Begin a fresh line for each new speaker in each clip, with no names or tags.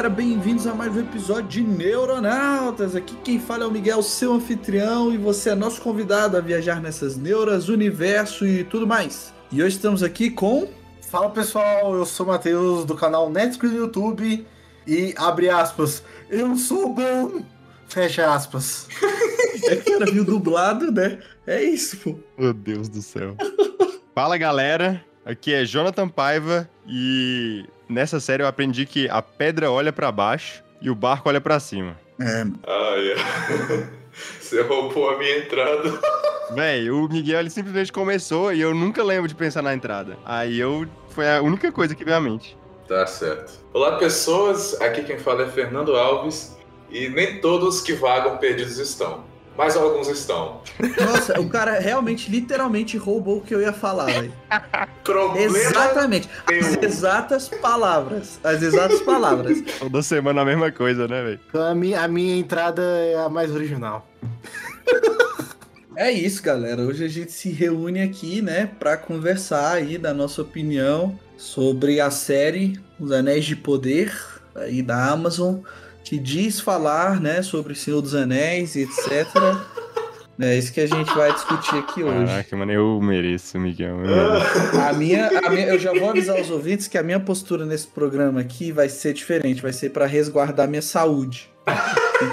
Galera, bem-vindos a mais um episódio de Neuronautas. Aqui quem fala é o Miguel, seu anfitrião, e você é nosso convidado a viajar nessas neuras, universo e tudo mais. E hoje estamos aqui com.
Fala pessoal, eu sou o Matheus do canal Netflix no YouTube e abre aspas, eu sou bom, fecha aspas.
É que era viu dublado, né? É isso, pô.
Meu Deus do céu. Fala galera, aqui é Jonathan Paiva e nessa série eu aprendi que a pedra olha pra baixo e o barco olha pra cima.
É,
Ah, é. Você roubou a minha entrada.
Véi, o Miguel ele simplesmente começou e eu nunca lembro de pensar na entrada. Aí eu. Foi a única coisa que veio à mente.
Tá certo. Olá, pessoas. Aqui quem fala é Fernando Alves. E nem todos que vagam perdidos estão. Mas alguns estão.
nossa, o cara realmente, literalmente roubou o que eu ia falar, velho. Exatamente. As
teu.
exatas palavras. As exatas palavras.
Toda semana a mesma coisa, né, velho?
Então, a, minha, a minha entrada é a mais original.
É isso, galera. Hoje a gente se reúne aqui, né, para conversar aí da nossa opinião sobre a série Os Anéis de Poder aí da Amazon, que diz falar, né, sobre o Senhor dos Anéis e etc. É isso que a gente vai discutir aqui hoje.
Caraca, mano, eu mereço, Miguel. eu.
A minha, a minha- eu já vou avisar os ouvintes que a minha postura nesse programa aqui vai ser diferente, vai ser para resguardar minha saúde.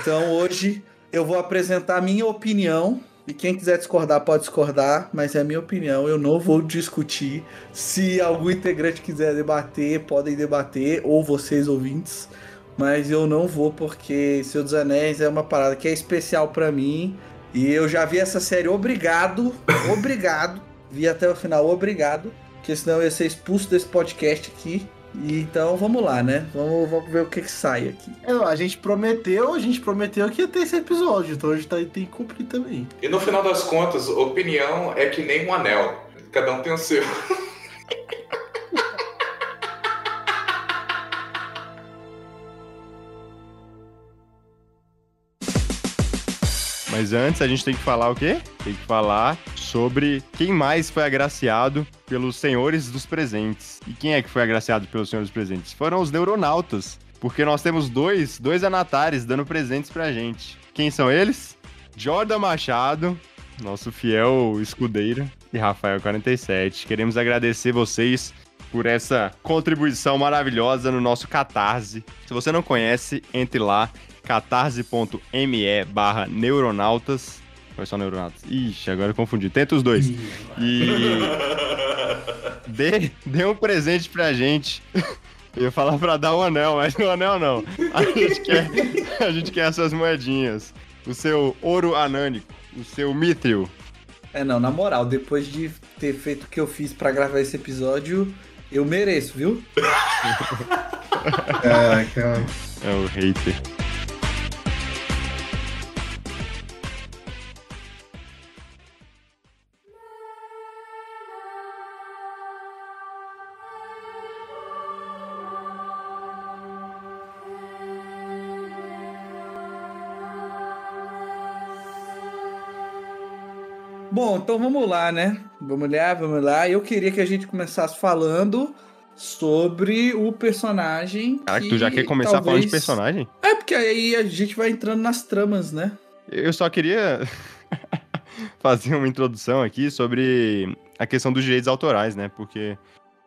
Então hoje eu vou apresentar a minha opinião e quem quiser discordar pode discordar, mas é a minha opinião, eu não vou discutir. Se algum integrante quiser debater, podem debater ou vocês ouvintes, mas eu não vou porque Senhor dos Anéis é uma parada que é especial para mim e eu já vi essa série obrigado, obrigado vi até o final, obrigado. Porque senão eu ia ser expulso desse podcast aqui. E então vamos lá, né? Vamos, vamos ver o que, que sai aqui.
É, a gente prometeu, a gente prometeu que ia ter esse episódio, então a gente tá, tem que cumprir também.
E no final das contas, opinião é que nem um anel. Cada um tem o seu.
Mas antes a gente tem que falar o quê? Tem que falar sobre quem mais foi agraciado pelos senhores dos presentes. E quem é que foi agraciado pelos senhores dos presentes? Foram os neuronautas. Porque nós temos dois, dois anatares dando presentes pra gente. Quem são eles? Jordan Machado, nosso fiel escudeiro, e Rafael47. Queremos agradecer vocês por essa contribuição maravilhosa no nosso Catarse. Se você não conhece, entre lá, catarse.me barra neuronautas. Foi só neuronautas? Ixi, agora eu confundi. Tenta os dois. E dê, dê um presente pra gente. Eu ia falar pra dar o anel, mas o anel não. A gente quer, a gente quer as suas moedinhas. O seu ouro anânico. O seu mithril.
É, não, na moral, depois de ter feito o que eu fiz pra gravar esse episódio, eu mereço, viu?
É o hater.
Bom, então vamos lá, né? Vamos lá, vamos lá. Eu queria que a gente começasse falando sobre o personagem.
Caraca, tu já quer começar falando de
talvez-
personagem?
É, porque aí a gente vai entrando nas tramas, né?
Eu só queria fazer uma introdução aqui sobre a questão dos direitos autorais, né? Porque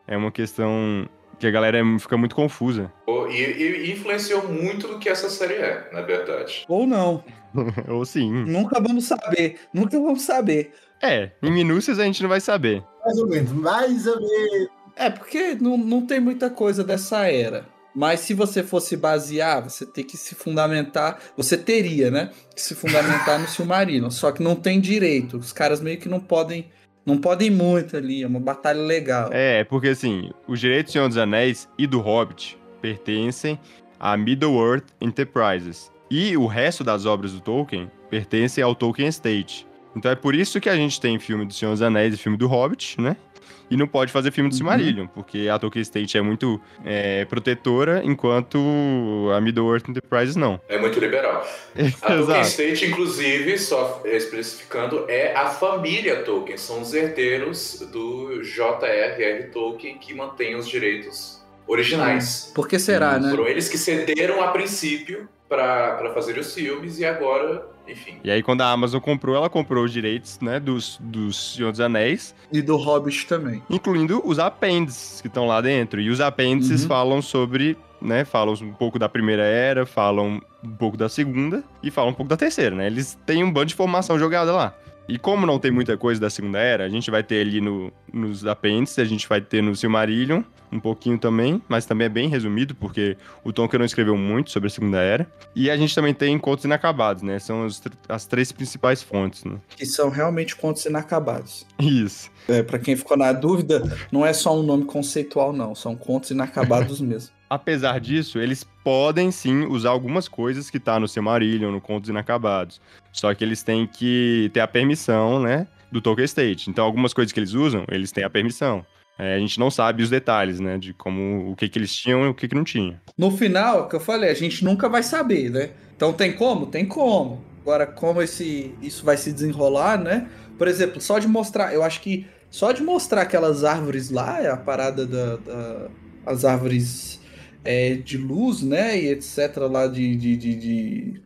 é uma questão que a galera fica muito confusa.
E, e influenciou muito do que essa série é, na verdade.
Ou não.
Ou sim.
Nunca vamos saber. Nunca vamos saber.
É, em minúcias a gente não vai saber.
Mais ou menos, mais ou menos.
É, porque não, não tem muita coisa dessa era. Mas se você fosse basear, você tem que se fundamentar. Você teria, né? Que se fundamentar no Silmarino. Só que não tem direito. Os caras meio que não podem. Não podem muito ali. É uma batalha legal.
É, porque assim, os direitos do Senhor dos Anéis e do Hobbit pertencem a Middle-earth Enterprises. E o resto das obras do Tolkien pertence ao Tolkien Estate. Então é por isso que a gente tem filme do Senhor dos Anéis e filme do Hobbit, né? E não pode fazer filme do Silmarillion, porque a Tolkien Estate é muito é, protetora, enquanto a Middle-earth Enterprises não.
É muito liberal. A Tolkien. Estate, inclusive, só especificando, é a família Tolkien. São os herdeiros do J.R.R. Tolkien que mantêm os direitos originais.
Por que será, né?
Foram eles que cederam a princípio para fazer os filmes e agora, enfim.
E aí, quando a Amazon comprou, ela comprou os direitos, né, dos, dos Senhor dos Anéis,
E do Hobbit também.
incluindo os apêndices que estão lá dentro. E os apêndices
Uhum.
falam sobre, né, falam um pouco da primeira era, falam um pouco da segunda e falam um pouco da terceira, né? Eles têm um bando de informação jogada lá. E como não tem muita coisa da segunda era, a gente vai ter ali no, nos apêndices, a gente vai ter no Silmarillion, um pouquinho também, mas também é bem resumido, porque o Tolkien não escreveu muito sobre a segunda era. E a gente também tem Contos Inacabados, né? São as, as três principais fontes, né?
Que são realmente contos inacabados.
Isso.
É, para quem ficou na dúvida, não é só um nome conceitual, não. São contos inacabados mesmo.
Apesar disso, eles podem sim usar algumas coisas que tá no Silmarillion, no Contos Inacabados. Só que eles têm que ter a permissão, né, do Tolkien Estate. Então, algumas coisas que eles usam, eles têm a permissão. É, a gente não sabe os detalhes, né, de como o que que eles tinham e o que que não tinha.
No final, que eu falei, a gente nunca vai saber, né? Então tem como? Tem como. Agora, como esse, isso vai se desenrolar, né? Por exemplo, só de mostrar, eu acho que só de mostrar aquelas árvores lá, é a parada da. da- árvores é, de luz, né? E etc. lá de. de, de, de...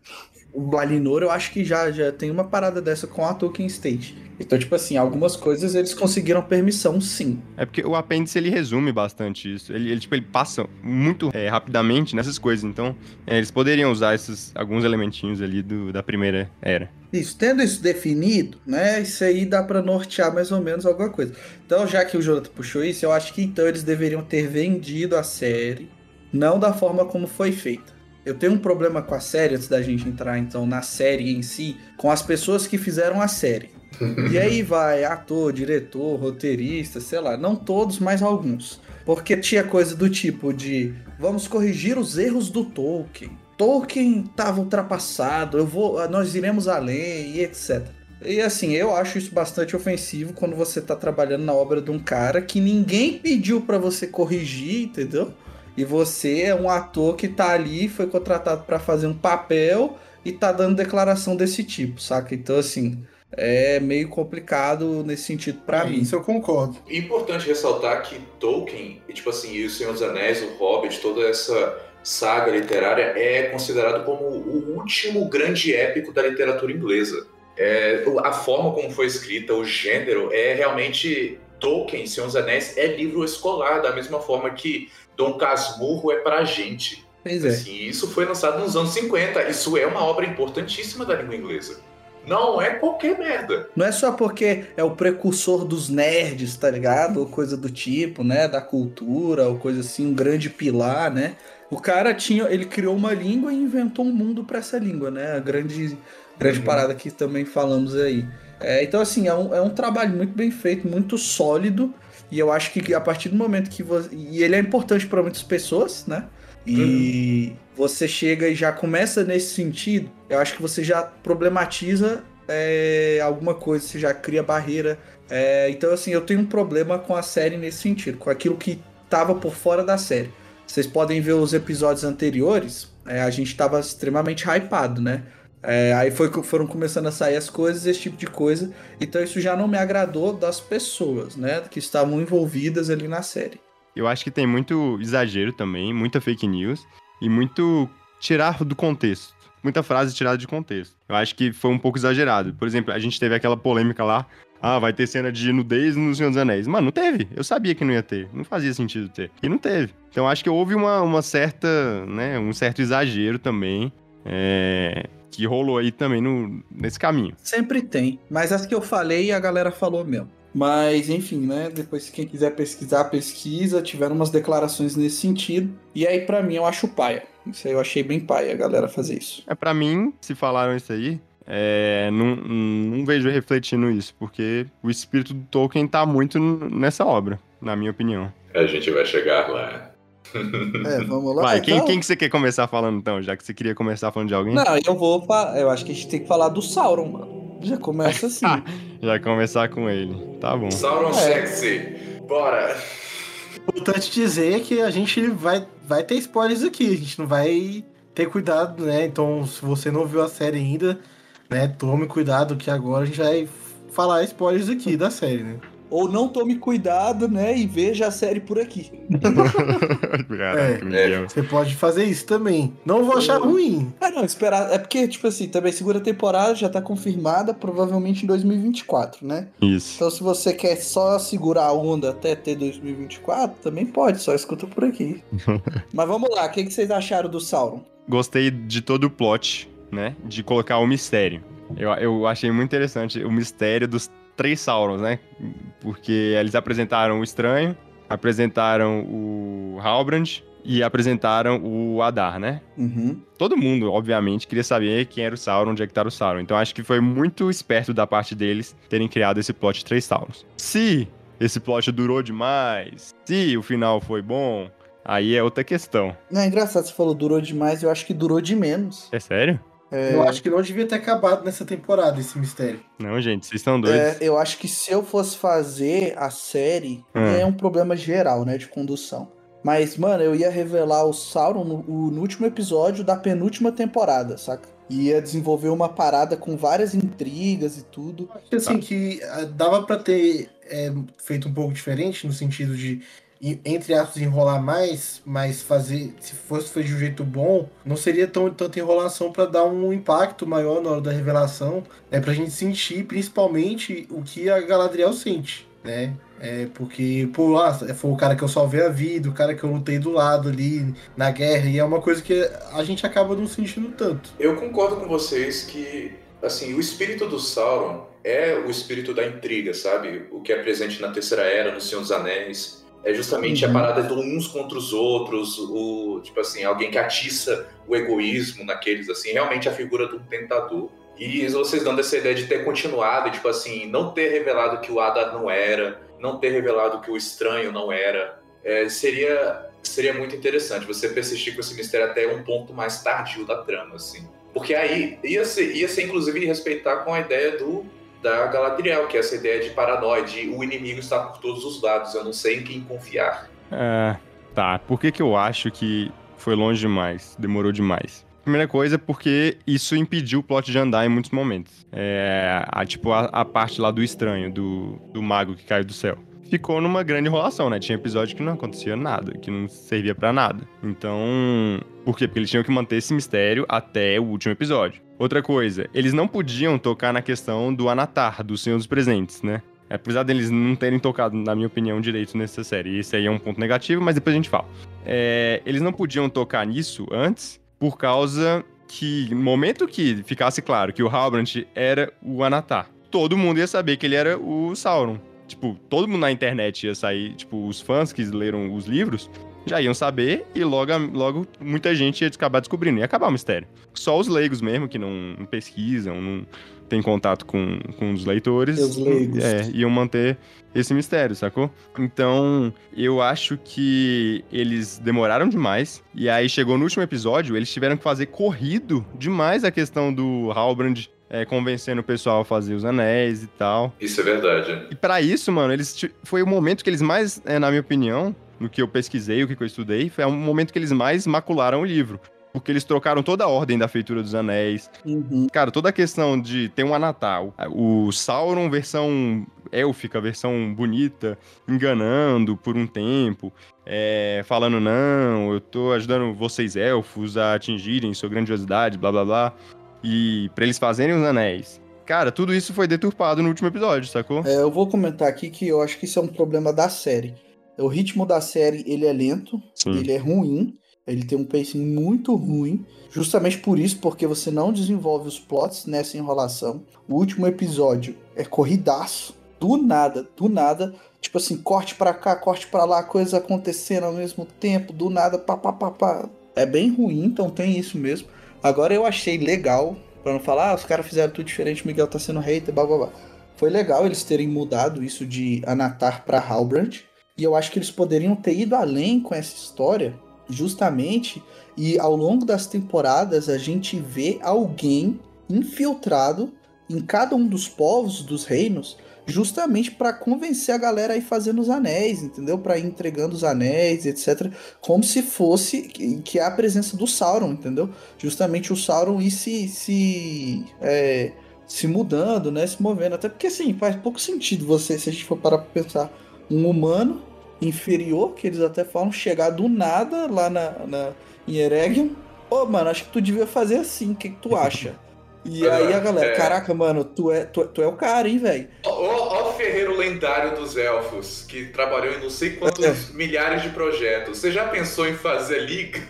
O Valinor, eu acho que já, já tem uma parada dessa com a Tolkien State. Então, tipo assim, algumas coisas eles conseguiram permissão, sim.
É porque o apêndice ele resume bastante isso. Ele, ele, tipo, ele passa muito é, rapidamente nessas coisas. Então, é, eles poderiam usar esses alguns elementinhos ali do, da primeira era.
Isso, tendo isso definido, né? Isso aí dá pra nortear mais ou menos alguma coisa. Então, já que o Jonathan puxou isso, eu acho que então eles deveriam ter vendido a série, não da forma como foi feita. Eu tenho um problema com a série, antes da gente entrar então na série em si, com as pessoas que fizeram a série. E aí vai ator, diretor, roteirista, sei lá, não todos, mas alguns. Porque tinha coisa do tipo de vamos corrigir os erros do Tolkien. Tolkien estava ultrapassado, eu vou, nós iremos além e etc. E assim, eu acho isso bastante ofensivo quando você tá trabalhando na obra de um cara que ninguém pediu para você corrigir, entendeu? E você é um ator que tá ali, foi contratado para fazer um papel e tá dando declaração desse tipo, saca? Então assim, é meio complicado nesse sentido para
É,
mim.
Isso eu concordo.
Importante ressaltar que Tolkien, e, tipo assim, e o Senhor dos Anéis, o Hobbit, toda essa saga literária é considerado como o último grande épico da literatura inglesa. É, a forma como foi escrita, o gênero, é realmente Tolkien, Senhor dos Anéis, é livro escolar, da mesma forma que Dom Casmurro é pra gente.
Pois é.
Assim, isso foi lançado nos anos 50. Isso é uma obra importantíssima da língua inglesa. Não é qualquer merda.
Não é só porque é o precursor dos nerds, tá ligado? Ou coisa do tipo, né? Da cultura, ou coisa assim, um grande pilar, né? O cara tinha, ele criou uma língua e inventou um mundo para essa língua, né? A grande, grande
Uhum.
parada que também falamos aí. É, então, assim, é um, é um trabalho muito bem feito, muito sólido. E eu acho que a partir do momento que você. E ele é importante para muitas pessoas, né? E você chega e já começa nesse sentido, eu acho que você já problematiza é, alguma coisa, você já cria barreira. É, então, assim, eu tenho um problema com a série nesse sentido, com aquilo que tava por fora da série. Vocês podem ver os episódios anteriores, é, a gente tava extremamente hypado, né? É, aí foi, foram começando a sair as coisas, esse tipo de coisa. Então isso já não me agradou das pessoas, né? Que estavam envolvidas ali na série.
Eu acho que tem muito exagero também, muita fake news e muito tirar do contexto. Muita frase tirada de contexto. Eu acho que foi um pouco exagerado. Por exemplo, a gente teve aquela polêmica lá. Ah, vai ter cena de nudez no Senhor dos Anéis. Mano, não teve. Eu sabia que não ia ter. Não fazia sentido ter. E não teve. Então acho que houve uma, uma certa, né, um certo exagero também. é, que rolou aí também no, nesse caminho.
Sempre tem. Mas as que eu falei, a galera falou mesmo. Mas, enfim, né? Depois, quem quiser pesquisar, pesquisa. Tiveram umas declarações nesse sentido. E aí, pra mim, eu acho paia. Isso aí eu achei bem paia, a galera fazer isso.
É, pra mim, se falaram isso aí, é, não, não vejo refletindo isso, porque o espírito do Tolkien tá muito nessa obra, na minha opinião.
A gente vai chegar lá.
É, vamos lá.
Vai, quem,
então.
quem que você quer começar falando então, já que você queria começar falando de alguém?
Não, eu vou. Eu acho que a gente tem que falar do Sauron, mano. Já começa assim.
Já começar com ele. Tá bom.
Sauron
É.
sexy. Bora.
Importante dizer que a gente vai, vai ter spoilers aqui, a gente não vai ter cuidado, né? Então, se você não viu a série ainda, né, tome cuidado que agora a gente vai falar spoilers aqui da série, né?
Ou não tome cuidado, né? E veja a série por aqui.
Caraca,
É. Você pode fazer isso também. Não vou achar ruim.
Ah, não, esperar. É porque, tipo assim, também segunda temporada já tá confirmada, provavelmente em 2024, né?
Isso.
Então, se você quer só segurar a onda até ter 2024, também pode, só escuta por aqui. Mas vamos lá, o que, que vocês acharam do Sauron?
Gostei de todo o plot, né? De colocar o mistério. Eu, eu achei muito interessante o mistério dos três Saurons, né? Porque eles apresentaram o Estranho, apresentaram o Halbrand e apresentaram o Adar, né?
Uhum.
Todo mundo, obviamente, queria saber quem era o Sauron, onde é que tá o Sauron. Então acho que foi muito esperto da parte deles terem criado esse plot de três Saurons. Se esse plot durou demais, se o final foi bom, aí é outra questão.
Não, é engraçado, você falou durou demais, eu acho que durou de menos.
É sério?
É,
Eu acho que não devia ter acabado nessa temporada esse mistério.
Não, gente, vocês estão doidos.
é, eu acho que se eu fosse fazer a série,
Hum.
é um problema geral, né, de condução. Mas, mano, eu ia revelar o Sauron no, o- no último episódio da penúltima temporada, saca? Ia desenvolver uma parada com várias intrigas e tudo.
Acho que assim, que ah, dava pra ter é, feito um pouco diferente, no sentido de, entre aspas, enrolar mais, mas fazer, se fosse feito de um jeito bom, não seria tão, tanta enrolação pra dar um impacto maior na hora da revelação, é pra gente sentir principalmente o que a Galadriel sente, né? É porque, pô, ah, foi o cara que eu salvei a vida, o cara que eu lutei do lado ali na guerra, e é uma coisa que a gente acaba não sentindo tanto.
Eu concordo com vocês que, assim, o espírito do Sauron é o espírito da intriga, sabe? O que é presente na Terceira Era, no Senhor dos Anéis. É justamente
Uhum.
a parada do uns contra os outros, o, tipo assim, alguém que atiça o egoísmo naqueles, assim, realmente a figura do tentador. E vocês dando essa ideia de ter continuado, tipo assim, não ter revelado que o Adar não era, não ter revelado que o estranho não era, é, seria, seria muito interessante você persistir com esse mistério até um ponto mais tardio da trama, assim. Porque aí ia ser, ia ser inclusive respeitar com a ideia do da Galadriel, que é essa ideia de paranoia, de o inimigo está por todos os lados, eu não sei em quem confiar.
É, tá, por que que eu acho que foi longe demais, demorou demais? Primeira coisa, porque isso impediu o plot de andar em muitos momentos. É, a, tipo, a, a parte lá do estranho, do, do mago que caiu do céu. Ficou numa grande enrolação, né? Tinha episódio que não acontecia nada, que não servia pra nada. Então, por quê? Porque eles tinham que manter esse mistério até o último episódio. Outra coisa, eles não podiam tocar na questão do Anatar, do Senhor dos Presentes, né? Apesar deles não terem tocado, na minha opinião, direito nessa série. Esse aí é um ponto negativo, mas depois a gente fala. É, eles não podiam tocar nisso antes, por causa que, no momento que ficasse claro que o Halbrand era o Anatar, todo mundo ia saber que ele era o Sauron. Tipo, todo mundo na internet ia sair, tipo, os fãs que leram os livros já iam saber e logo, logo muita gente ia acabar descobrindo. Ia acabar o mistério. Só os leigos mesmo, que não, não pesquisam, não tem contato com, com os leitores,
Os leigos.
é, iam manter esse mistério, sacou? Então, eu acho que eles demoraram demais. E aí chegou no último episódio, eles tiveram que fazer corrido demais a questão do Halbrand é, convencendo o pessoal a fazer os anéis e tal.
Isso é verdade.
E pra isso, mano, eles foi o momento que eles mais, é, na minha opinião, no que eu pesquisei, o que eu estudei, foi o momento que eles mais macularam o livro. Porque eles trocaram toda a ordem da feitura dos anéis.
Uhum.
Cara, toda a questão de ter um Anatal, o Sauron versão élfica, versão bonita, enganando por um tempo, é, falando, não, eu tô ajudando vocês elfos a atingirem sua grandiosidade, blá blá blá. E pra eles fazerem os anéis. Cara, tudo isso foi deturpado no último episódio, sacou?
É, eu vou comentar aqui que eu acho que isso é um problema da série. O ritmo da série, ele é lento,
Sim.
ele é ruim, ele tem um pacing muito ruim, justamente por isso, porque você não desenvolve os plots nessa enrolação. O último episódio é corridaço, do nada, do nada, tipo assim, corte pra cá, corte pra lá, coisas acontecendo ao mesmo tempo, do nada, pá, pá, pá, pá. É bem ruim, então tem isso mesmo. Agora eu achei legal, pra não falar, ah, os caras fizeram tudo diferente, o Miguel tá sendo hater, blá blá blá. Foi legal eles terem mudado isso de Anatar pra Halbrand. E eu acho que eles poderiam ter ido além com essa história, justamente, e ao longo das temporadas a gente vê alguém infiltrado em cada um dos povos, dos reinos, justamente para convencer a galera a ir fazendo os anéis, entendeu? Para ir entregando os anéis, etc. Como se fosse que é a presença do Sauron, entendeu? Justamente o Sauron ir se se é, se mudando, né? Se movendo. Até porque assim faz pouco sentido você, se a gente for parar para pensar, um humano inferior, que eles até falam, chegar do nada lá na, na em Eregion. Ô, oh, mano, acho que tu devia fazer assim. O que, que tu acha? E aí a galera, é... caraca, mano, tu é, tu, tu é o cara, hein, velho?
Ó, o ferreiro lendário dos elfos, que trabalhou em não sei quantos é. milhares de projetos. Você já pensou em fazer liga?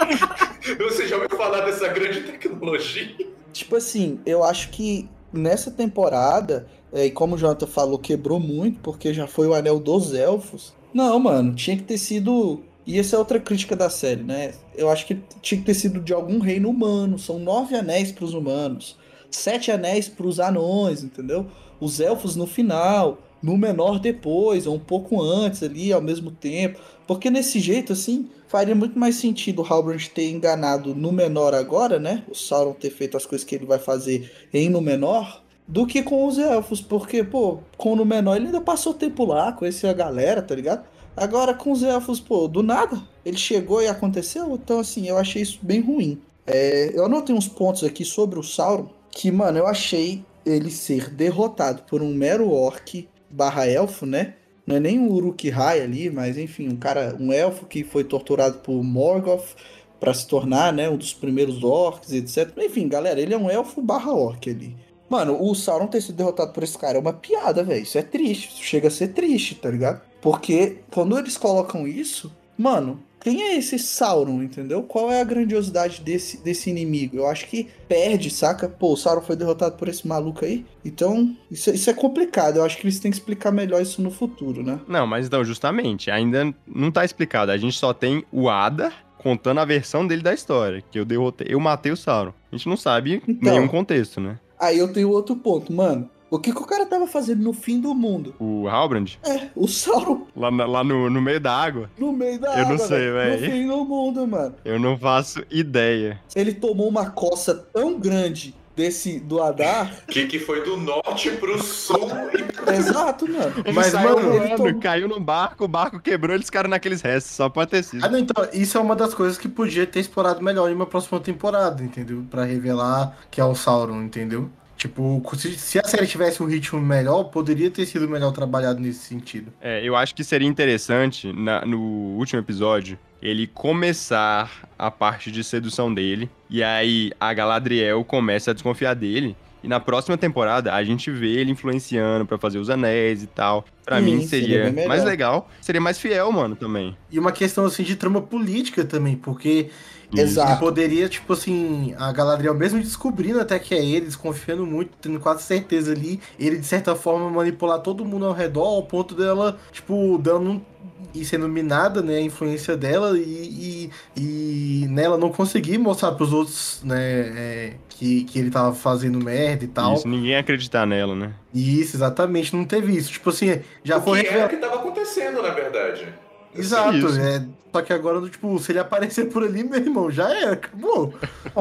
Você já ouviu falar dessa grande tecnologia?
Tipo assim, eu acho que nessa temporada, é, e como o Jonathan falou, quebrou muito, porque já foi o anel dos elfos. Não, mano, tinha que ter sido e essa é outra crítica da série, né? Eu acho que tinha que ter sido de algum reino humano. São nove anéis para os humanos, sete anéis para os anões, entendeu? Os elfos no final, no menor depois, ou um pouco antes ali, ao mesmo tempo. Porque nesse jeito, assim, faria muito mais sentido o Halbrand ter enganado no menor agora, né? O Sauron ter feito as coisas que ele vai fazer em no menor, do que com os elfos. Porque, pô, com o no menor ele ainda passou tempo lá, conheceu a galera, tá ligado? Agora, com os elfos, pô, do nada, ele chegou e aconteceu. Então, assim, eu achei isso bem ruim. É, eu anotei uns pontos aqui sobre o Sauron, que, mano, eu achei ele ser derrotado por um mero orc barra elfo, né? Não é nem um Uruk-hai ali, mas enfim, um cara, um elfo que foi torturado por Morgoth para se tornar, né, um dos primeiros orcs, etc. Enfim, galera, ele é um elfo barra orc ali. Mano, o Sauron ter sido derrotado por esse cara é uma piada, velho. Isso é triste. Isso chega a ser triste, tá ligado? Porque quando eles colocam isso, mano, quem é esse Sauron, entendeu? Qual é a grandiosidade desse, desse inimigo? Eu acho que perde, saca? Pô, o Sauron foi derrotado por esse maluco aí. Então, isso, isso é complicado. Eu acho que eles têm que explicar melhor isso no futuro, né?
Não, mas então, justamente, ainda não tá explicado. A gente só tem o Ada contando a versão dele da história, que eu derrotei, eu matei o Sauron. A gente não sabe então, nenhum contexto, né?
Aí eu tenho outro ponto, mano. O que, que o cara tava fazendo no fim do mundo?
O Halbrand?
É, o Sauron.
Lá, lá no, no meio da água?
No meio da
Eu
água.
Eu não sei, velho.
No fim do mundo, mano.
Eu não faço ideia.
Ele tomou uma coça tão grande desse do Adar.
Que, que foi do norte pro sul.
Exato, mano.
Ele Mas, mano, ele tomou... caiu no barco, o barco quebrou, eles ficaram naqueles restos, só pode ter sido.
Ah, não, então, isso é uma das coisas que podia ter explorado melhor em uma próxima temporada, entendeu? Pra revelar que é o Sauron, entendeu? Tipo, se a série tivesse um ritmo melhor, poderia ter sido melhor trabalhado nesse sentido.
É, eu acho que seria interessante, na, no último episódio, ele começar a parte de sedução dele, e aí a Galadriel começa a desconfiar dele, e na próxima temporada a gente vê ele influenciando para fazer os anéis e tal. Para mim seria, seria mais legal, seria mais fiel, mano, também.
E uma questão assim de trama política também, porque Exato. Ele poderia, tipo assim, a Galadriel mesmo descobrindo até que é ele, desconfiando muito, tendo quase certeza ali, ele de certa forma manipular todo mundo ao redor, ao ponto dela, tipo, dando e sendo minada, né, a influência dela e, e, e nela não conseguir mostrar pros outros, né, é, que, que ele tava fazendo merda e tal.
Isso, ninguém acreditar nela, né?
Isso, exatamente, não teve isso. Tipo assim, já
o
foi...
Que era o que tava acontecendo, na verdade.
Exato, é, só que agora, tipo, se ele aparecer por ali, meu irmão, já é, acabou.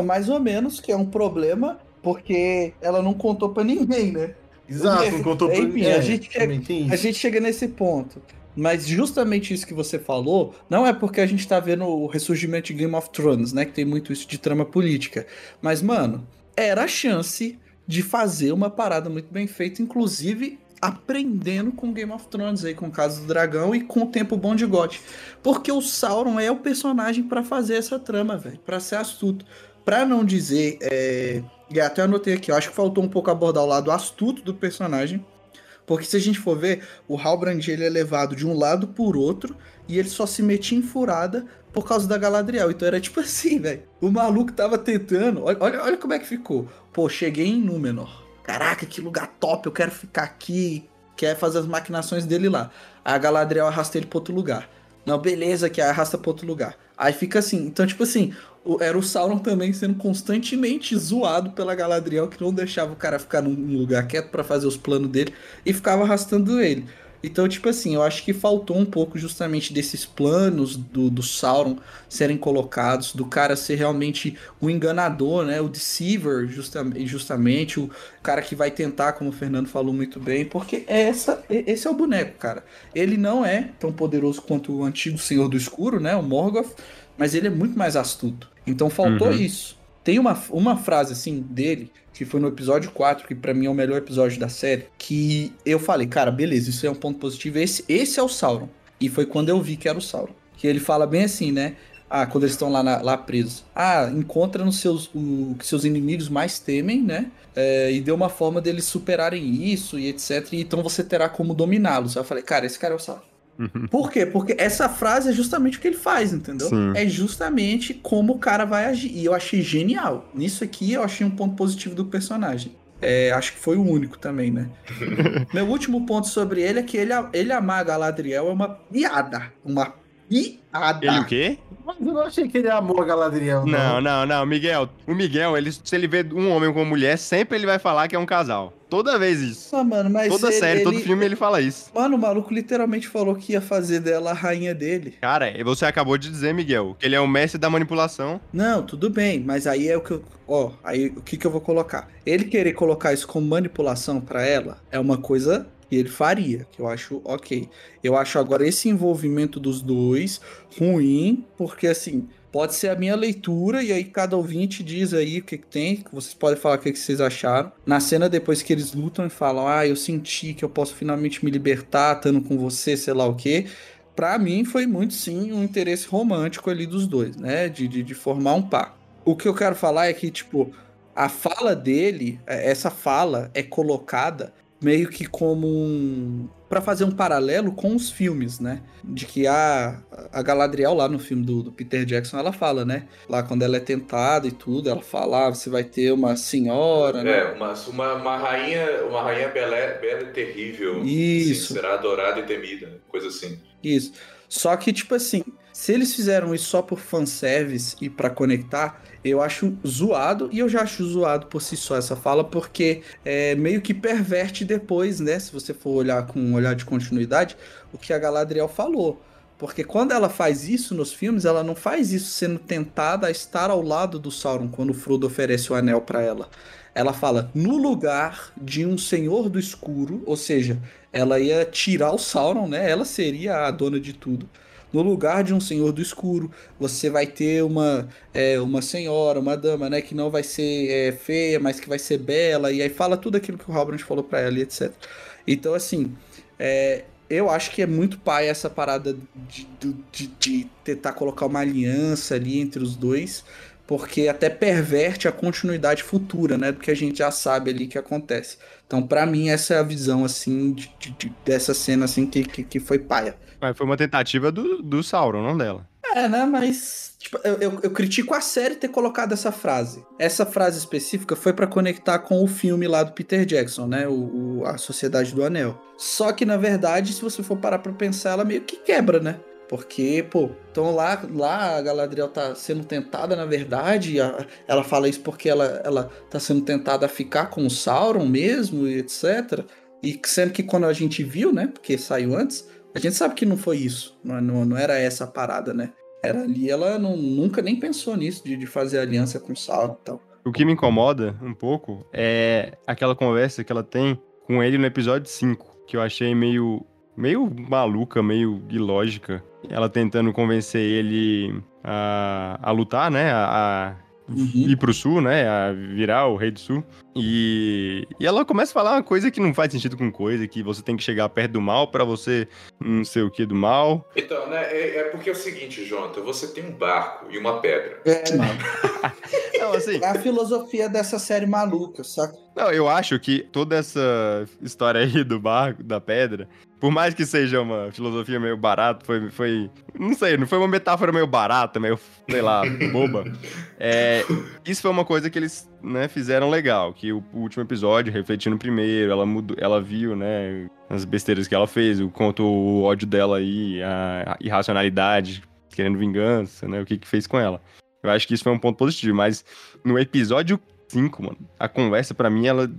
Mais ou menos, que é um problema, porque ela não contou para ninguém, né?
Exato, não contou pra
ninguém. É, a, gente chega, a gente chega nesse ponto. Mas justamente isso que você falou, não é porque a gente tá vendo o ressurgimento de Game of Thrones, né? Que tem muito isso de trama política. Mas, mano, era a chance de fazer uma parada muito bem feita, inclusive aprendendo com Game of Thrones aí, com o caso do dragão e com o tempo bom de God. Porque o Sauron é o personagem para fazer essa trama, velho, para ser astuto. Para não dizer, é... e até anotei aqui, eu acho que faltou um pouco abordar o lado astuto do personagem, porque se a gente for ver, o Halbrand ele é levado de um lado por outro e ele só se metia em furada por causa da Galadriel. Então era tipo assim, velho. O maluco tava tentando. Olha, olha, como é que ficou. Pô, cheguei em Númenor caraca, que lugar top, eu quero ficar aqui, quer fazer as maquinações dele lá. A Galadriel arrasta ele pra outro lugar. Não, beleza, que arrasta pra outro lugar. Aí fica assim. Então, tipo assim, era o Sauron também sendo constantemente zoado pela Galadriel, que não deixava o cara ficar num lugar quieto para fazer os planos dele e ficava arrastando ele. Então, tipo assim, eu acho que faltou um pouco justamente desses planos do, do Sauron serem colocados, do cara ser realmente o enganador, né? O deceiver, justa, justamente, o cara que vai tentar, como o Fernando falou muito bem, porque é essa, esse é o boneco, cara. Ele não é tão poderoso quanto o antigo Senhor do Escuro, né? O Morgoth, mas ele é muito mais astuto. Então faltou
Uhum.
isso. Tem uma, uma frase assim dele, que foi no episódio 4, que pra mim é o melhor episódio da série, que eu falei, cara, beleza, isso é um ponto positivo, esse, esse é o Sauron. E foi quando eu vi que era o Sauron. Que ele fala bem assim, né? Ah, quando eles estão lá, na- lá presos. Ah, encontra nos seus, o que seus inimigos mais temem, né? É, e deu uma forma deles superarem isso e etc. E então você terá como dominá-los. Aí Eu falei, cara, esse cara é o Sauron. Por quê? Porque essa frase é justamente o que ele faz, entendeu?
Sim.
É justamente como o cara vai agir. E eu achei genial. Nisso aqui eu achei um ponto positivo do personagem. É, acho que foi o único também, né? Meu último ponto sobre ele é que ele, ele amar a Galadriel é uma piada. Uma piada.
Ele o quê?
Mas eu não achei que ele amou a Galadriel.
Não, não, não, Miguel. O Miguel, ele, se ele vê um homem com uma mulher, sempre ele vai falar que é um casal. Toda vez isso.
Nossa, mano, mas
Toda
ele-
série, todo
ele-
filme ele fala isso.
Mano, o maluco literalmente falou que ia fazer dela a rainha dele.
Cara, você acabou de dizer, Miguel, que ele é o mestre da manipulação.
Não, tudo bem, mas aí é o que eu. Ó, aí o que, que eu vou colocar? Ele querer colocar isso como manipulação pra ela é uma coisa que ele faria, que eu acho ok. Eu acho agora esse envolvimento dos dois ruim, porque assim. Pode ser a minha leitura, e aí cada ouvinte diz aí o que, que tem, que vocês podem falar o que, que vocês acharam. Na cena depois que eles lutam e falam, ah, eu senti que eu posso finalmente me libertar, estando com você, sei lá o quê. Pra mim foi muito sim um interesse romântico ali dos dois, né? De, de, de formar um par. O que eu quero falar é que, tipo, a fala dele, é, essa fala é colocada meio que como um. Pra fazer um paralelo com os filmes, né? De que a, a Galadriel lá no filme do, do Peter Jackson, ela fala, né? Lá quando ela é tentada e tudo, ela fala, ah, você vai ter uma senhora, né?
É, uma, uma, uma rainha, uma rainha bela, bela e terrível.
Isso.
Sim, será adorada e temida, coisa assim.
Isso. Só que, tipo assim, se eles fizeram isso só por fanservice e pra conectar, eu acho zoado, e eu já acho zoado por si só essa fala, porque é meio que perverte depois, né? Se você for olhar com um olhar de continuidade, o que a Galadriel falou. Porque quando ela faz isso nos filmes, ela não faz isso sendo tentada a estar ao lado do Sauron quando o Frodo oferece o anel pra ela. Ela fala no lugar de um senhor do escuro, ou seja, ela ia tirar o Sauron, né? Ela seria a dona de tudo. No lugar de um senhor do escuro, você vai ter uma, é, uma senhora, uma dama, né? Que não vai ser é, feia, mas que vai ser bela. E aí fala tudo aquilo que o Robert falou pra ela e etc. Então, assim, é, eu acho que é muito pai essa parada de, de, de tentar colocar uma aliança ali entre os dois, porque até perverte a continuidade futura, né? Do que a gente já sabe ali que acontece. Então, pra mim, essa é a visão, assim, de- dessa cena, assim, que, que, que foi paia.
Mas foi uma tentativa do, do Sauron, não dela.
É, né? Mas tipo, eu, eu, eu critico a série ter colocado essa frase. Essa frase específica foi pra conectar com o filme lá do Peter Jackson, né? O, o- a Sociedade do Anel. Só que, na verdade, se você for parar pra pensar, ela meio que quebra, né? Porque, pô, então lá, lá a Galadriel tá sendo tentada, na verdade, a- ela fala isso porque ela, ela tá sendo tentada a ficar com o Sauron mesmo, e etc. E sendo que quando a gente viu, né? Porque saiu antes, a gente sabe que não foi isso. Não, não, não era essa a parada, né? Era ali, ela não- nunca nem pensou nisso, de, de fazer aliança com o Sauron e tal.
O que me incomoda um pouco é aquela conversa que ela tem com ele no episódio 5, que eu achei meio, meio maluca, meio ilógica. Ela tentando convencer ele a, a lutar, né? A, a
Uhum.
ir pro sul, né? A virar o rei do sul. E, e ela começa a falar uma coisa que não faz sentido com coisa, que você tem que chegar perto do mal pra você não sei o que do mal.
Então, né, é, é porque é o seguinte, Jonathan, você tem um barco e uma pedra.
É.
Não, assim,
É a filosofia dessa série maluca, saca?
Não, eu acho que toda essa história aí do barco, da pedra, por mais que seja uma filosofia meio barata, foi, foi. Não sei, não foi uma metáfora meio barata, meio, sei lá, boba. É, isso foi uma coisa que eles né, fizeram legal. Que o, o último episódio, refletindo primeiro, ela mudou, ela viu, né, as besteiras que ela fez, o quanto o ódio dela aí, a, irracionalidade, querendo vingança, né? O que que fez com ela. Eu acho que isso foi um ponto positivo, mas no episódio 5, mano, a conversa pra mim, ela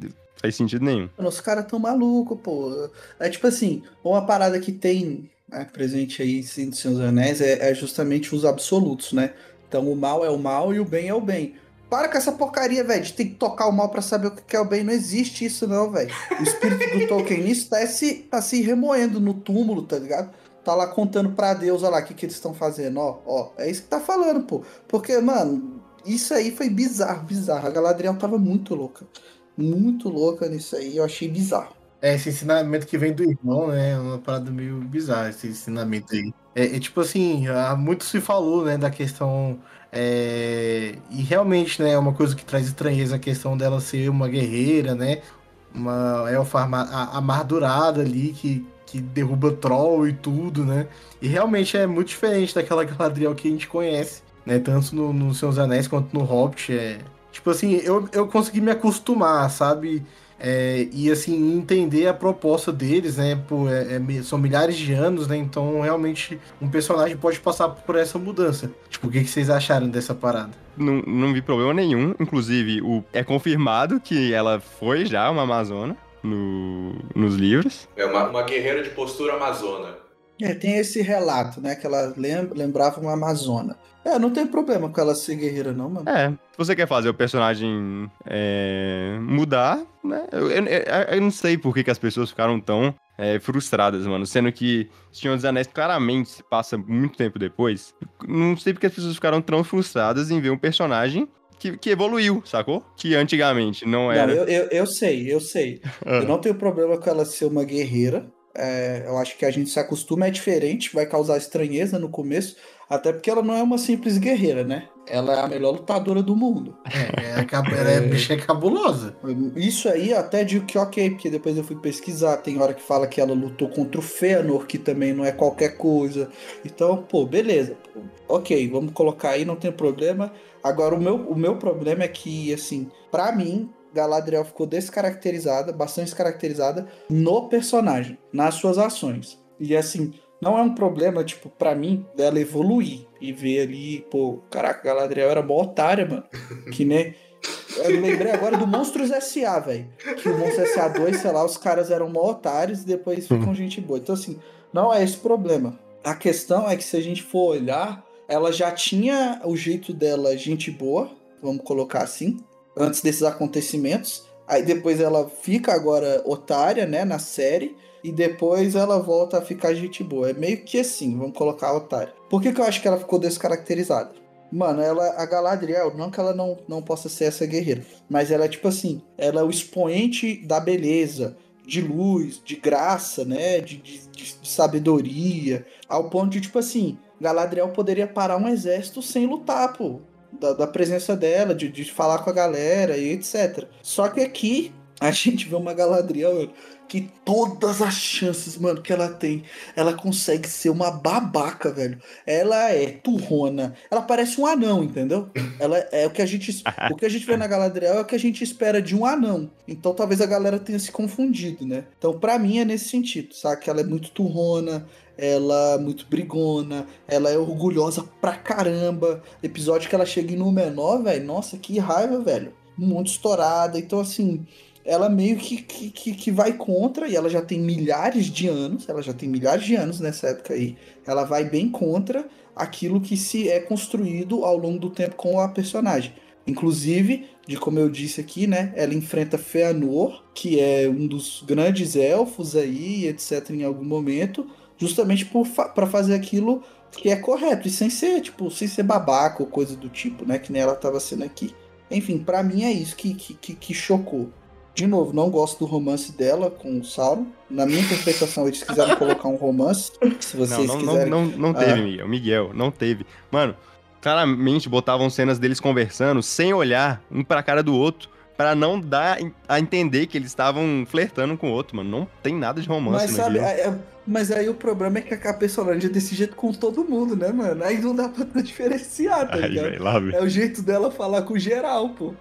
faz sentido nenhum.
Os caras tão malucos, pô. É tipo assim, uma parada que tem né, presente aí Senhor dos Anéis é, é justamente os absolutos, né? Então o mal é o mal e o bem é o bem. Para com essa porcaria, velho, de ter que tocar o mal pra saber o que é o bem. Não existe isso, não, velho. O espírito do Tolkien nisso tá se, tá se remoendo no túmulo, tá ligado? Tá lá contando pra Deus, olha lá, o que, que eles estão fazendo, ó, ó. É isso que tá falando, pô. Porque, mano, isso aí foi bizarro, bizarro. A Galadriel tava muito louca. Muito louca nisso aí, eu achei bizarro.
É, esse ensinamento que vem do irmão, né? É uma parada meio bizarra, esse ensinamento aí. É, é tipo assim, muito se falou, né, da questão. é, e realmente, né, é uma coisa que traz estranheza a questão dela ser uma guerreira, né? Uma elfa amardurada ali que, que derruba troll e tudo, né? E realmente é muito diferente daquela Galadriel que a gente conhece, né? Tanto no, no Senhor dos Anéis quanto no Hobbit. É... Tipo assim, eu, eu consegui me acostumar, sabe? É, e assim, entender a proposta deles, né? Pô, é- é são milhares de anos, né? Então, realmente, um personagem pode passar por essa mudança. Tipo, o que, que vocês acharam dessa parada?
Não, não vi problema nenhum. Inclusive, o, é confirmado que ela foi já uma Amazona no, nos livros.
É uma, uma guerreira de postura amazona.
É, tem esse relato, né? Que ela lem- lembrava uma Amazona. É, não tem problema com ela ser guerreira, não, mano.
É, se você quer fazer o personagem é, mudar, né? Eu, eu- eu- não sei por que, que as pessoas ficaram tão é, frustradas, mano. Sendo que Senhor dos Anéis claramente se passa muito tempo depois. Não sei porque as pessoas ficaram tão frustradas em ver um personagem que, que evoluiu, sacou? Que antigamente não
Não,
era.
eu, eu, eu sei, eu sei.
Ah.
Eu não tenho problema com ela ser uma guerreira. É, eu acho que a gente se acostuma, é diferente, vai causar estranheza no começo, até porque ela não é uma simples guerreira, né? Ela é a melhor lutadora do mundo.
É, é, cab- ela é bicha cabulosa.
Isso aí até digo que ok, porque depois eu fui pesquisar, tem hora que fala que ela lutou contra o Fëanor, que também não é qualquer coisa. Então, pô, beleza. Ok, vamos colocar aí, não tem problema. Agora, o meu, o meu problema é que, assim, pra mim, Galadriel ficou descaracterizada, bastante descaracterizada no personagem, nas suas ações. E assim, não é um problema, tipo, pra mim, dela evoluir e ver ali, pô, caraca, Galadriel era mó otária, mano. Que nem. Eu lembrei agora do Monstros S.A., velho. Que o Monstros S.A. 2, sei lá, os caras eram mó otários e depois ficam gente boa. Então, assim, não é esse problema. A questão é que se a gente for olhar, ela já tinha o jeito dela gente boa, vamos colocar assim, antes desses acontecimentos. Aí depois ela fica agora otária, né, na série. E depois ela volta a ficar gente boa. É meio que assim, vamos colocar otária. Por que, que eu acho que ela ficou descaracterizada? Mano, ela, a Galadriel, não que ela não, não possa ser essa guerreira, mas ela é tipo assim, ela é o expoente da beleza, de luz, de graça, né? De, de, de sabedoria. Ao ponto de, tipo assim, Galadriel poderia parar um exército sem lutar, pô. Da, da presença dela, de, de falar com a galera e etc. Só que aqui a gente vê uma Galadriel mano, que todas as chances, mano, que ela tem, ela consegue ser uma babaca, velho. Ela é turrona. Ela parece um anão, entendeu? Ela é o que a gente, o que a gente vê na Galadriel é o que a gente espera de um anão. Então talvez a galera tenha se confundido, né? Então pra mim é nesse sentido, sabe? Que ela é muito turrona, ela é muito brigona, ela é orgulhosa pra caramba. Episódio que ela chega em Númenor, velho, nossa, que raiva, velho. Muito estourada. Então, assim, ela meio que, que, que, vai contra, e ela já tem milhares de anos, ela já tem milhares de anos nessa época aí. Ela vai bem contra aquilo que se é construído ao longo do tempo com a personagem. Inclusive, de como eu disse aqui, né? Ela enfrenta Fëanor, que é um dos grandes elfos aí, etc., em algum momento, justamente para fazer aquilo que é correto, e sem ser, tipo, sem ser babaca ou coisa do tipo, né? Que nem ela tava sendo aqui. Enfim, para mim é isso que, que, que, chocou. De novo, não gosto do romance dela com o Sauron. Na minha interpretação, eles quiseram colocar um romance. Se vocês
não, não,
quiserem.
não, não, não teve,
Ah.
Miguel. Miguel, não teve. Mano, claramente botavam cenas deles conversando sem olhar um pra cara do outro. Pra não dar a entender que eles estavam flertando com o outro, mano. Não tem nada de romance
Mas sabe, é- é- mas aí o problema é que a personagem é desse jeito com todo mundo, né, mano? Aí não dá pra diferenciar, tá ligado? É o jeito dela falar com geral, pô.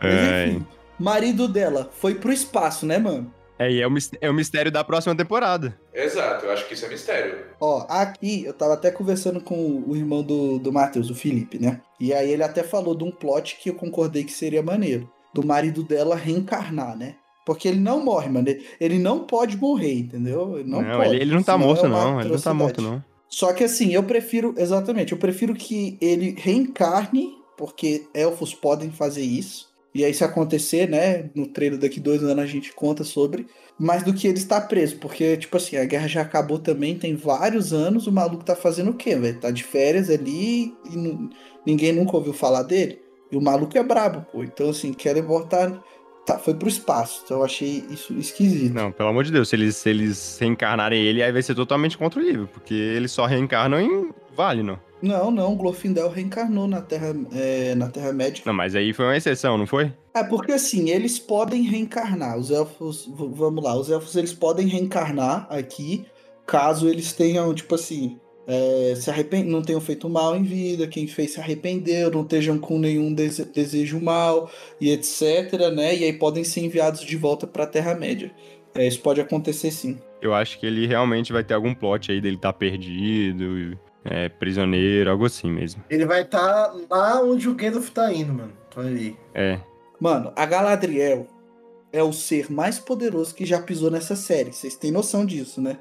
Mas
É,
enfim, marido dela foi pro espaço, né, mano?
é, e é o, é o mistério da próxima temporada.
Exato, eu acho que isso é mistério.
Ó, aqui eu tava até conversando com o irmão do, do Matheus, o Felipe, né? E aí ele até falou de um plot que eu concordei que seria maneiro. Do marido dela reencarnar, né? Porque ele não morre, mano. Ele- não pode morrer, entendeu? Ele não,
Não,
pode.
ele, ele não tá
é
morto,
uma
não. Ele não tá morto, não.
Só que assim, eu prefiro, exatamente, eu prefiro que ele reencarne, porque elfos podem fazer isso. E aí, se acontecer, né, no trailer daqui dois anos a gente conta sobre. Mais do que ele estar preso, porque, tipo assim, a guerra já acabou também, tem vários anos, o maluco tá fazendo o quê, velho? Tá de férias ali e ninguém nunca ouviu falar dele. E o maluco é brabo, pô. Então, assim, querem voltar. Tá, foi pro espaço. Então eu achei isso esquisito.
Não, pelo amor de Deus, se eles, se eles reencarnarem ele, aí vai ser totalmente contra o livro, porque eles só reencarnam em Valinor.
Não, não, o Glorfindel reencarnou na Terra, é, na Terra Média.
Não, mas aí foi uma exceção, não foi?
É porque assim, eles podem reencarnar. Os elfos, vamos lá, os elfos eles podem reencarnar aqui, caso eles tenham, tipo assim, é, se arrepen- não tenham feito mal em vida, quem fez se arrependeu, não estejam com nenhum dese- desejo mal e etc, né? E aí podem ser enviados de volta pra Terra-média. É, isso pode acontecer sim.
Eu acho que ele realmente vai ter algum plot aí dele tá perdido, é, prisioneiro, algo assim mesmo.
Ele vai estar lá onde o Gandalf tá indo, mano. Olha aí.
É.
Mano, a Galadriel é o ser mais poderoso que já pisou nessa série. Vocês têm noção disso, né?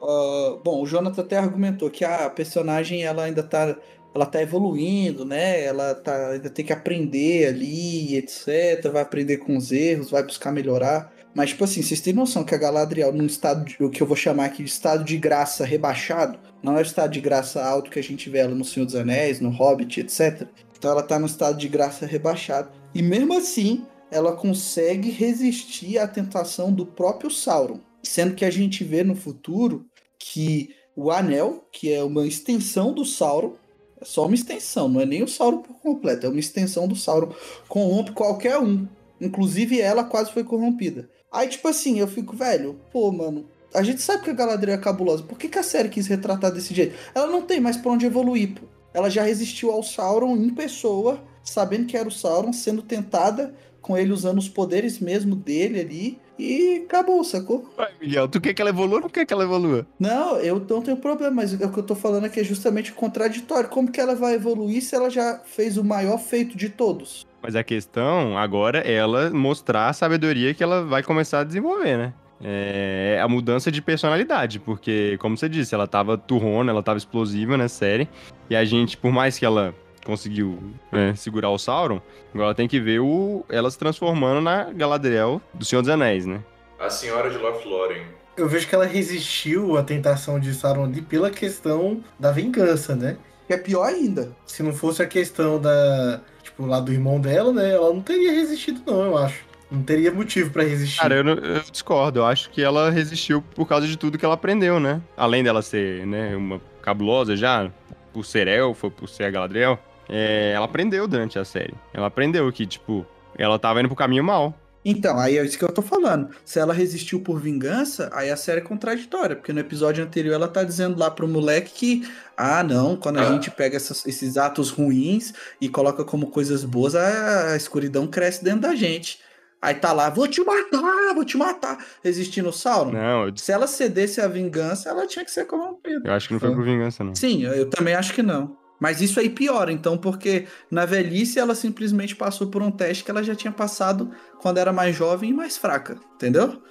Ah, bom, o Jonathan até argumentou que a personagem ela ainda tá, ela tá evoluindo, né? Ela tá, ainda tem que aprender ali, etc. Vai aprender com os erros, vai buscar melhorar. Mas, tipo assim, vocês têm noção que a Galadriel, num estado, de, o que eu vou chamar aqui de estado de graça rebaixado, não é o estado de graça alto que a gente vê ela no Senhor dos Anéis, no Hobbit, etc. Então ela tá no estado de graça rebaixado. E mesmo assim, ela consegue resistir à tentação do próprio Sauron. Sendo que a gente vê no futuro que o anel, que é uma extensão do Sauron, é só uma extensão, não é nem o Sauron por completo, é uma extensão do Sauron, corrompe qualquer um. Inclusive ela quase foi corrompida. Aí, tipo assim, eu fico, velho, pô, mano, a gente sabe que a Galadriel é cabulosa. Por que, que a série quis retratar desse jeito? Ela não tem mais pra onde evoluir, pô. Ela já resistiu ao Sauron em pessoa, sabendo que era o Sauron, sendo tentada com ele usando os poderes mesmo dele ali. E acabou, sacou?
Vai, Miguel, tu quer que ela evolua ou não quer que ela evolua?
Não, eu não tenho problema, mas o que eu tô falando aqui é justamente contraditório. Como que ela vai evoluir se ela já fez o maior feito de todos?
Mas a questão agora é ela mostrar a sabedoria que ela vai começar a desenvolver, né? É a mudança de personalidade, porque, como você disse, ela tava turrona, ela tava explosiva na série, e a gente, por mais que ela conseguiu né, segurar o Sauron, agora tem que ver o, ela se transformando na Galadriel do Senhor dos Anéis, né?
A senhora de Lothlórien.
Eu vejo que ela resistiu à tentação de Sauron ali pela questão da vingança, né?
Que é pior ainda.
Se não fosse a questão da. Tipo, lá do irmão dela, né? Ela não teria resistido, não, eu acho. Não teria motivo pra resistir.
Cara, eu, não- eu discordo. Eu acho que ela resistiu por causa de tudo que ela aprendeu, né? Além dela ser, né, uma cabulosa já, por ser elfa, por ser a Galadriel, é, ela aprendeu durante a série. Ela aprendeu que, tipo, ela tava indo pro caminho mal.
Então, aí é isso que eu tô falando. Se ela resistiu por vingança, aí a série é contraditória, porque no episódio anterior ela tá dizendo lá pro moleque que, ah, não, quando a
Ah.
gente pega essas- esses atos ruins e coloca como coisas boas, a, a escuridão cresce dentro da gente. Aí tá lá, vou te matar, vou te matar, resistindo o Sauron.
Não, eu,
Se ela cedesse à vingança, ela tinha que ser corrompida.
eu acho que não foi por vingança, não.
Sim, eu eu também acho que não. Mas isso aí piora, então, porque na velhice ela simplesmente passou por um teste que ela já tinha passado quando era mais jovem e mais fraca, entendeu?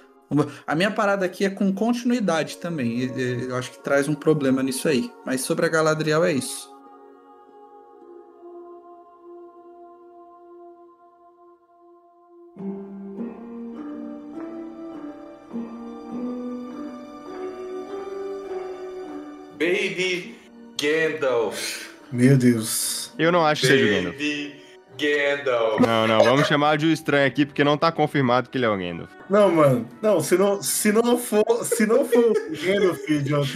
A minha parada aqui é com continuidade também. Eu acho que traz um problema nisso aí. Mas sobre a Galadriel é isso.
Baby Gandalf.
Meu Deus.
Eu não acho que seja o Gandalf.
Gandalf.
Não, não, vamos chamar de o estranho aqui, porque não tá confirmado que ele é o Gandalf.
Não, mano. Não, se não, se não for, se não for o Gandalf,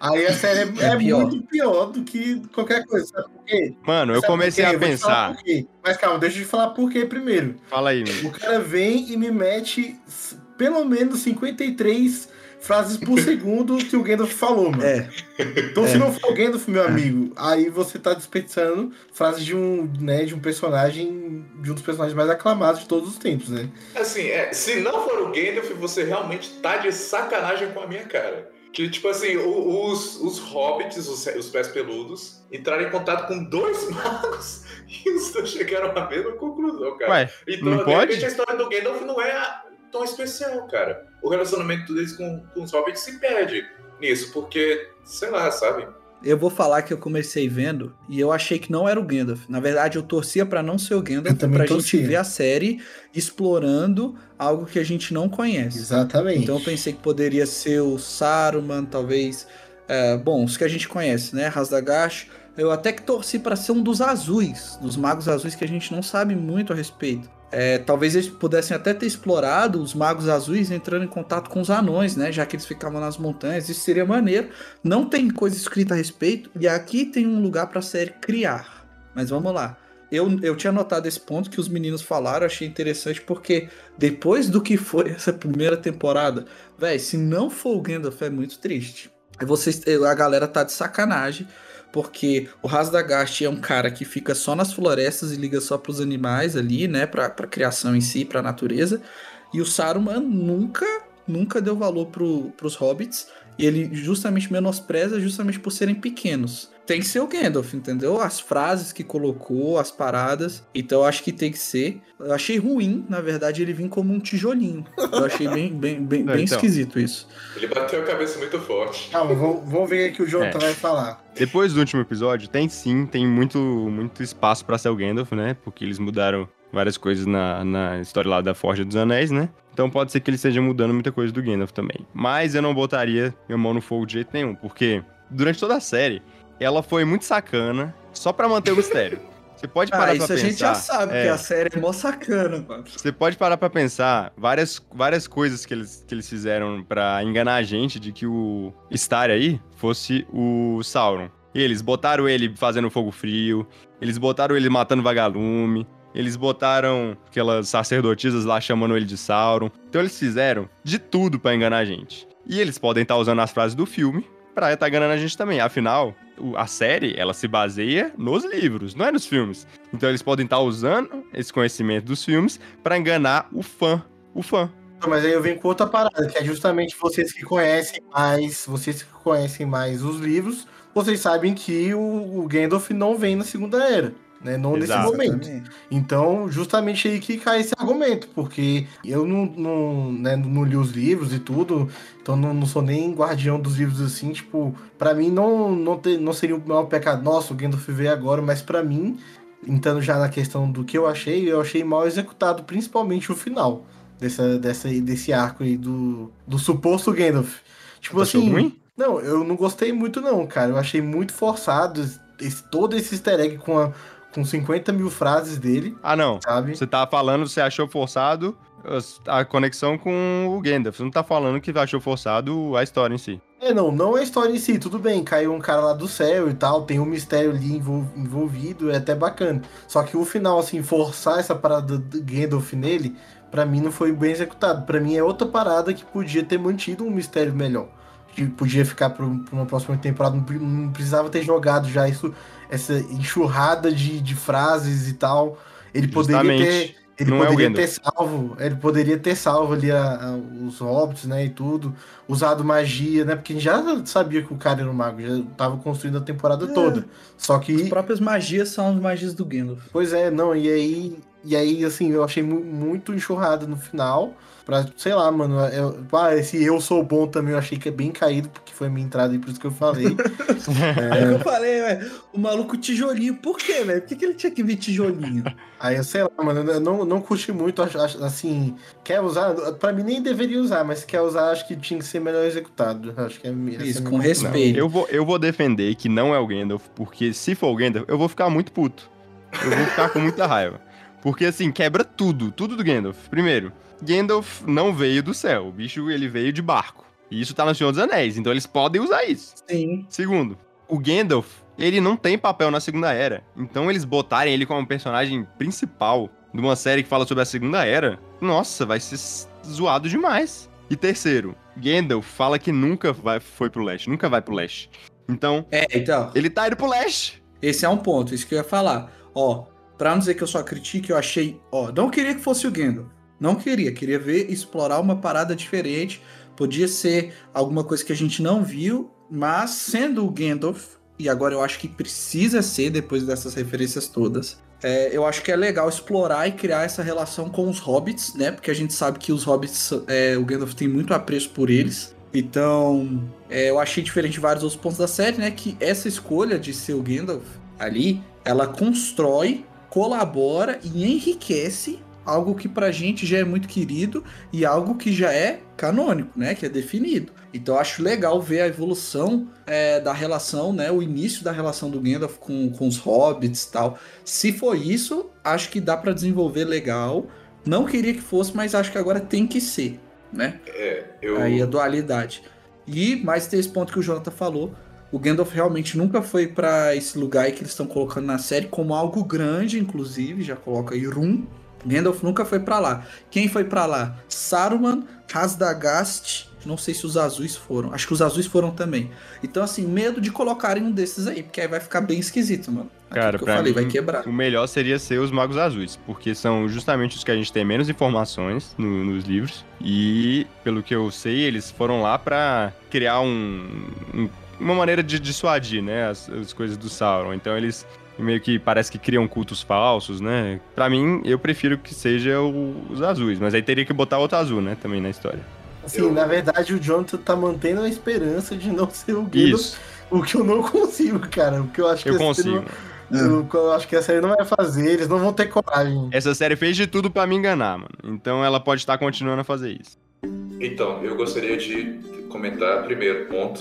aí a série é,
É
é
pior.
muito pior do que qualquer coisa. Sabe por quê?
Mano, eu
Sabe por
comecei a
Eu
pensar.
Mas calma, deixa eu te falar por quê primeiro.
Fala aí, meu.
O cara vem e me mete pelo menos 53 frases por segundo que o Gandalf falou, mano.
É,
Então, se não for o Gandalf, meu amigo, aí você tá desperdiçando frases de um, né, de um personagem, de um dos personagens mais aclamados de todos os tempos, né?
Assim, é, se não for o Gandalf, você realmente tá de sacanagem com a minha cara. Que, tipo assim, o- os, os hobbits, os, os pés peludos, entraram em contato com dois magos e os dois chegaram à mesma conclusão, cara.
Ué,
então,
não
de
pode?
repente, a história do Gandalf não é, a- tão especial, cara. O relacionamento deles com, com os hobbits se perde nisso, porque, sei lá, sabe?
Eu vou falar que eu comecei vendo e eu achei que não era o Gandalf. Na verdade, eu torcia para não ser o Gandalf, pra
torcia.
gente ver a série explorando algo que a gente não conhece.
Exatamente.
Então eu pensei que poderia ser o Saruman, talvez. é, bom, os que a gente conhece, né? Rasdagash. Eu até que torci para ser um dos azuis, dos magos azuis que a gente não sabe muito a respeito. É, talvez eles pudessem até ter explorado os magos azuis entrando em contato com os anões, né? Já que eles ficavam nas montanhas. Isso seria maneiro. Não tem coisa escrita a respeito. E aqui tem um lugar para a série criar. Mas vamos lá. Eu, eu tinha notado esse ponto que os meninos falaram, achei interessante, porque depois do que foi essa primeira temporada, velho, se não for o Gandalf é muito triste. Vocês, a galera tá de sacanagem, porque o Rasdagast é um cara que fica só nas florestas e liga só pros animais ali, né, pra, pra criação em si, pra natureza. E o Saruman nunca, nunca deu valor pro, pros hobbits. E ele justamente menospreza justamente por serem pequenos. Tem que ser o Gandalf, entendeu? As frases que colocou, as paradas. Então eu acho que tem que ser. Eu achei ruim, na verdade, ele vir como um tijolinho. Eu achei bem, bem, bem,
Não,
bem
então.
esquisito isso.
Ele bateu a cabeça muito forte.
Calma, vamos, vamos ver o que o Jonathan
É.
vai falar.
Depois do último episódio, tem sim, tem muito, muito espaço pra ser o Gandalf, né? Porque eles mudaram várias coisas na, na história lá da Forja dos Anéis, né? Então pode ser que ele esteja mudando muita coisa do Gandalf também. Mas eu não botaria minha mão no fogo de jeito nenhum, porque durante toda a série, ela foi muito sacana só pra manter o mistério. Você pode parar
Ah,
pra
isso a
pensar.
gente já sabe,
é,
que a série é mó sacana, mano.
Você pode parar pra pensar várias, várias coisas que eles, que eles fizeram pra enganar a gente de que o Star aí fosse o Sauron. Eles botaram ele fazendo fogo frio, eles botaram ele matando vagalume, eles botaram aquelas sacerdotisas lá chamando ele de Sauron. Então eles fizeram de tudo pra enganar a gente. E eles podem estar usando as frases do filme pra estar enganando a gente também. Afinal, a série, ela se baseia nos livros, não é nos filmes. Então eles podem estar usando esse conhecimento dos filmes pra enganar o fã. O fã.
Mas aí eu venho com outra parada, que é justamente vocês que conhecem mais, vocês que conhecem mais os livros, vocês sabem que o, o Gandalf não vem na Segunda Era, né? Não nesse
Exato.
momento.
Exatamente.
Então, justamente aí que cai esse argumento, porque eu não, não, né, não li os livros e tudo, então não, não sou nem guardião dos livros assim, tipo, pra mim não, não, ter, não seria o maior pecado, nossa, o Gandalf veio agora, mas pra mim, entrando já na questão do que eu achei, eu achei mal executado, principalmente o final dessa, dessa, desse arco aí do, do suposto Gandalf. Tipo
Achou
assim,
ruim?
não, eu não gostei muito não, cara, eu achei muito forçado esse, todo esse easter egg com, a, com 50 mil frases dele,
Ah, não.
sabe?
Você tá falando, você achou forçado a conexão com o Gandalf. Você não tá falando que achou forçado a história em si.
É, não, não a história em si, tudo bem, caiu um cara lá do céu e tal, tem um mistério ali envol- envolvido, é até bacana. Só que o final, assim, forçar essa parada do Gandalf nele, pra mim não foi bem executado. Pra mim é outra parada que podia ter mantido um mistério melhor. Que podia ficar pra, um- uma próxima temporada, não precisava ter jogado já isso, essa enxurrada de, de frases e tal. Ele poderia
Justamente.
ter. Ele
Não é
poderia ter
Gandalf.
salvo, ele poderia ter salvo ali a- a- os hobbits, né, e tudo, usado magia, né, porque a gente já sabia que o cara era um mago, já tava construindo a temporada
É.
toda. Só
As
que,
próprias magias são as magias do Gandalf.
pois é, não, e aí, e aí assim, eu achei mu- muito enxurrada no final, pra, sei lá, mano, eu, ah, esse eu sou bom também, eu achei que é bem caído, porque foi a minha entrada e por isso que eu falei.
Aí que eu falei, velho, o maluco tijolinho, por quê, velho? Por que, que ele tinha que vir tijolinho?
Aí eu sei lá, mano, eu não, não curti muito, assim, quer usar, pra mim nem deveria usar, mas se quer usar, acho que tinha que ser melhor executado. Acho que é é
Isso, com respeito.
Eu vou, eu vou defender que não é o Gandalf, porque se for o Gandalf, eu vou ficar muito puto. Eu vou ficar com muita raiva. Porque assim, quebra tudo, tudo do Gandalf. Primeiro, Gandalf não veio do céu, o bicho ele veio de barco. E isso tá no Senhor dos Anéis, então eles podem usar isso.
Sim.
Segundo, o Gandalf, ele não tem papel na Segunda Era. Então eles botarem ele como personagem principal de uma série que fala sobre a Segunda Era, nossa, vai ser zoado demais. E terceiro, Gandalf fala que nunca vai, foi pro leste, nunca vai pro leste. Então,
É, então,
ele tá indo pro leste.
esse é um ponto, isso que eu ia falar. Ó, pra não dizer que eu só critico, eu achei, ó, não queria que fosse o Gandalf. Não queria, queria ver, explorar uma parada diferente. Podia ser alguma coisa que a gente não viu, mas sendo o Gandalf, e agora eu acho que precisa ser depois dessas referências todas. É, eu acho que é legal explorar e criar essa relação com os hobbits, né? Porque a gente sabe que os hobbits, é, o Gandalf tem muito apreço por eles. Então, é, eu achei diferente vários outros pontos da série, né? Que essa escolha de ser o Gandalf ali, ela constrói, colabora e enriquece algo que pra gente já é muito querido e algo que já é canônico, né? Que é definido. Então eu acho legal ver a evolução é, da relação, né? O início da relação do Gandalf com, com os hobbits e tal. Se for isso, acho que dá para desenvolver legal. Não queria que fosse, mas acho que agora tem que ser, né?
É, eu.
Aí a dualidade. E mais tem esse ponto que o Jonathan falou. O Gandalf realmente nunca foi para esse lugar aí que eles estão colocando na série como algo grande, inclusive, já coloca aí Rum. Gandalf nunca foi para lá. Quem foi para lá? Saruman, Hasdagast, não sei se os azuis foram. Acho que os azuis foram também. Então, assim, medo de colocarem um desses aí, porque aí vai ficar bem esquisito, mano. Aquilo
Cara,
que eu falei,
mim,
vai quebrar.
o melhor seria ser os Magos Azuis, porque são justamente os que a gente tem menos informações no- nos livros. E, pelo que eu sei, eles foram lá pra criar um, um- uma maneira de dissuadir, né, as, as coisas do Sauron. Então eles meio que parece que criam cultos falsos, né? Pra mim, eu prefiro que seja o- os azuis, mas aí teria que botar outro azul, né, também na história.
Assim,
Eu-
na verdade, o Jonathan tá mantendo a esperança de não ser o.
Isso,
O que eu não consigo, cara. O que eu acho que
eu consigo.
não- que eu acho que a série não vai fazer, eles não vão ter coragem.
Essa série fez de tudo pra me enganar, mano. Então ela pode estar continuando a fazer isso.
Então, eu gostaria de comentar, primeiro ponto.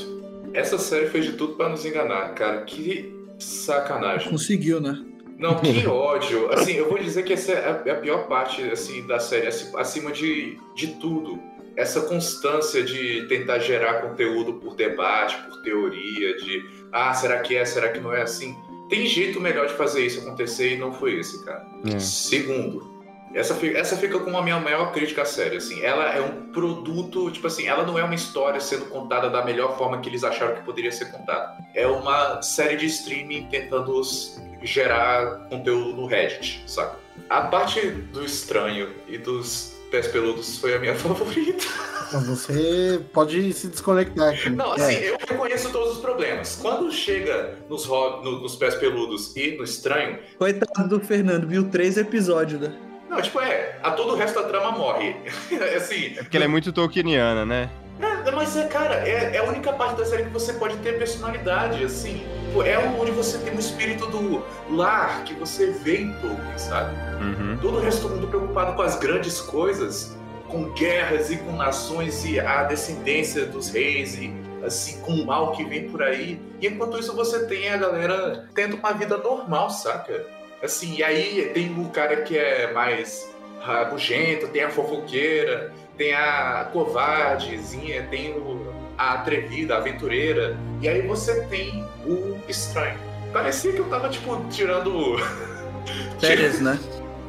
Essa série fez de tudo pra nos enganar, cara. Que sacanagem.
Conseguiu, né?
Não, que ódio. Assim, eu vou dizer que essa é a- é pior parte assim da série, acima de, de tudo. Essa constância de tentar gerar conteúdo por debate, por teoria, de ah, será que é, será que não é assim? Tem jeito melhor de fazer isso acontecer e não foi esse, cara.
É.
Segundo, essa fica, essa fica como a minha maior crítica à série, assim. Ela é um produto, tipo assim, ela não é uma história sendo contada da melhor forma que eles acharam que poderia ser contada. É uma série de streaming tentando gerar conteúdo no Reddit, saca? A parte do estranho e dos pés peludos foi a minha favorita.
Então você pode se desconectar aqui.
Não, assim,
É.
eu reconheço todos os problemas. Quando chega nos, ro- no- nos pés peludos e no estranho,
Coitado do Fernando, viu três episódios, né?
Não, tipo, é, a todo o resto da trama morre. assim,
É porque ela é muito tolkieniana, né?
É, mas é, cara, é, é a única parte da série que você pode ter personalidade, assim. É onde você tem o espírito do lar que você vê em Tolkien, sabe?
Uhum.
Todo o resto do mundo preocupado com as grandes coisas, com guerras e com nações e a descendência dos reis e assim com o mal que vem por aí. E enquanto isso você tem a galera tendo uma vida normal, saca? Assim, e aí tem o cara que é mais rabugento, tem a fofoqueira, tem a covardezinha, tem o, a atrevida, a aventureira. E aí você tem o estranho. Parecia que eu tava, tipo, tirando.
Férias, né?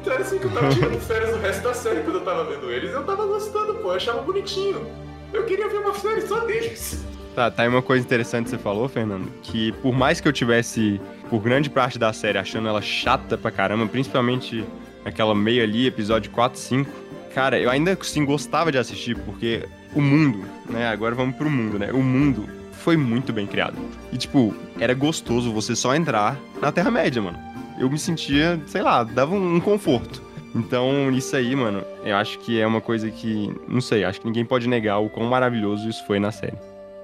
Parecia que eu tava tirando férias do resto da série quando eu tava vendo eles. Eu tava gostando, pô, eu achava bonitinho. Eu queria ver uma série só deles.
Tá, tá aí uma coisa interessante que você falou, Fernando, que por mais que eu tivesse, por grande parte da série, achando ela chata pra caramba, principalmente aquela meia ali, episódio 4, 5, cara, eu ainda assim gostava de assistir, porque o mundo, né, agora vamos pro mundo, né, o mundo foi muito bem criado. E, tipo, era gostoso você só entrar na Terra-média, mano. Eu me sentia, sei lá, dava um conforto. Então, isso aí, mano, eu acho que é uma coisa que, não sei, acho que ninguém pode negar o quão maravilhoso isso foi na série.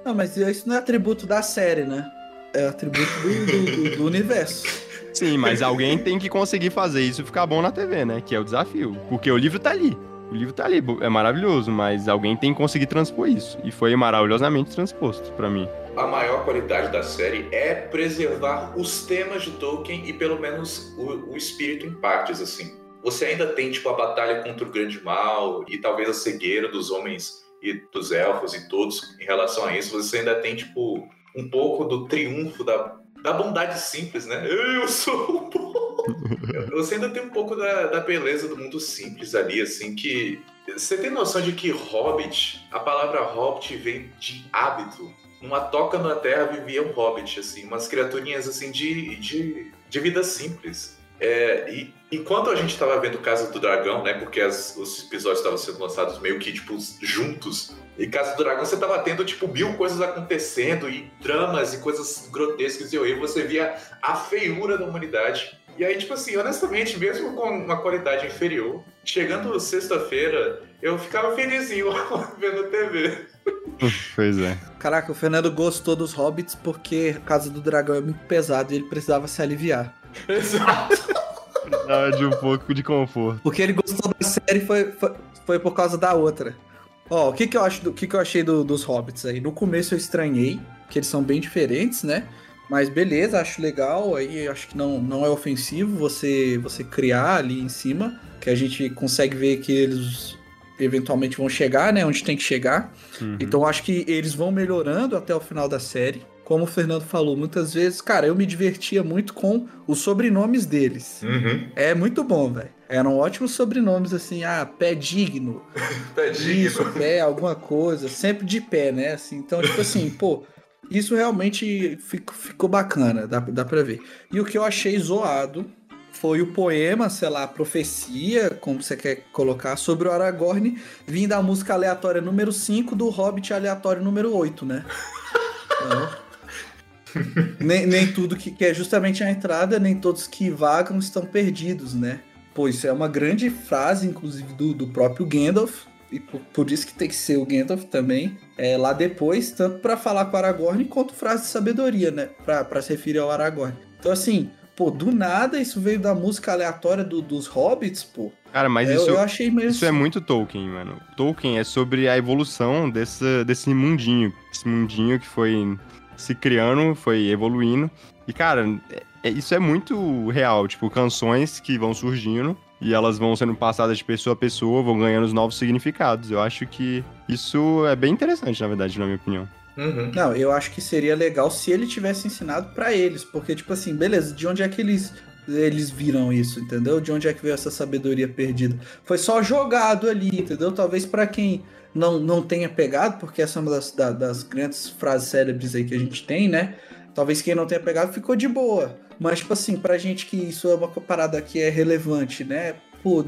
Não, mas isso não é atributo da série, né? É atributo do, do- do- universo.
Sim, mas alguém tem que conseguir fazer isso ficar bom na TV, né? Que é o desafio. Porque o livro tá ali. O livro tá ali, é maravilhoso, mas alguém tem que conseguir transpor isso. E foi maravilhosamente transposto pra mim.
A maior qualidade da série é preservar os temas de Tolkien e pelo menos o, o espírito em partes, assim. Você ainda tem, tipo, a batalha contra o grande mal e talvez a cegueira dos homens e dos elfos e todos em relação a isso. Você ainda tem, tipo, um pouco do triunfo da, da bondade simples, né? Eu sou bom! Você ainda tem um pouco da, da beleza do mundo simples ali, assim, que... Você tem noção de que Hobbit, a palavra Hobbit vem de hábito, numa toca na terra vivia um hobbit, assim, umas criaturinhas assim de, de, de vida simples. É, e enquanto a gente estava vendo Casa do Dragão, né? Porque as- os episódios estavam sendo lançados meio que, tipo, juntos. E Casa do Dragão você tava tendo, tipo, mil coisas acontecendo, e dramas e coisas grotescas, e horríveis. Você via a feiura da humanidade. E aí, tipo assim, honestamente, mesmo com uma qualidade inferior, chegando sexta-feira, eu ficava felizinho vendo TV.
Pois é.
Caraca, o Fernando gostou dos Hobbits porque a Casa do Dragão é muito pesado e ele precisava se aliviar.
Exato.
De um pouco de conforto.
Porque ele gostou da série foi, foi, foi por causa da outra. Ó, o que que eu acho do, que que eu achei do- dos Hobbits aí? No começo eu estranhei, que eles são bem diferentes, né? Mas beleza, acho legal, aí acho que não, não é ofensivo você você criar ali em cima, que a gente consegue ver que eles eventualmente vão chegar, né, onde tem que chegar.
Uhum.
Então acho que eles vão melhorando até o final da série. Como o Fernando falou, muitas vezes, cara, eu me divertia muito com os sobrenomes deles.
Uhum.
É muito bom, velho. Eram ótimos sobrenomes, assim, ah, pé digno,
Tadinho.
isso, pé, alguma coisa, sempre de pé, né? Assim, então, tipo assim, pô, isso realmente fico- ficou bacana, dá, dá pra ver. E o que eu achei zoado foi o poema, sei lá, a profecia, como você quer colocar, sobre o Aragorn, vindo da música aleatória número 5 do Hobbit aleatório número 8, né? Então, nem, nem tudo que, que é justamente a entrada, nem todos que vagam estão perdidos, né? Pô, isso é uma grande frase, inclusive, do, do próprio Gandalf. E por, por isso que tem que ser o Gandalf também. É, lá depois, tanto pra falar com o Aragorn, quanto frase de sabedoria, né? Pra, pra se referir ao Aragorn. Então, assim, pô, do nada isso veio da música aleatória do- dos Hobbits, pô.
Cara, mas
eu,
isso,
eu achei mesmo.
isso é muito Tolkien, mano. Tolkien é sobre a evolução desse, desse mundinho. Esse mundinho que foi se criando, foi evoluindo. E, cara, é- é- isso é muito real. Tipo, canções que vão surgindo e elas vão sendo passadas de pessoa a pessoa, vão ganhando os novos significados. Eu acho que isso é bem interessante, na verdade, na minha opinião.
Uhum.
Não, eu acho que seria legal se ele tivesse ensinado pra eles, porque tipo assim, beleza, de onde é que eles eles viram isso, entendeu? De onde é que veio essa sabedoria perdida? Foi só jogado ali, entendeu? Talvez pra quem não, não tenha pegado, porque essa é uma das, da- das grandes frases célebres aí que a gente tem, né? Talvez quem não tenha pegado ficou de boa. Mas, tipo assim, pra gente que isso é uma parada que é relevante, né? Pô,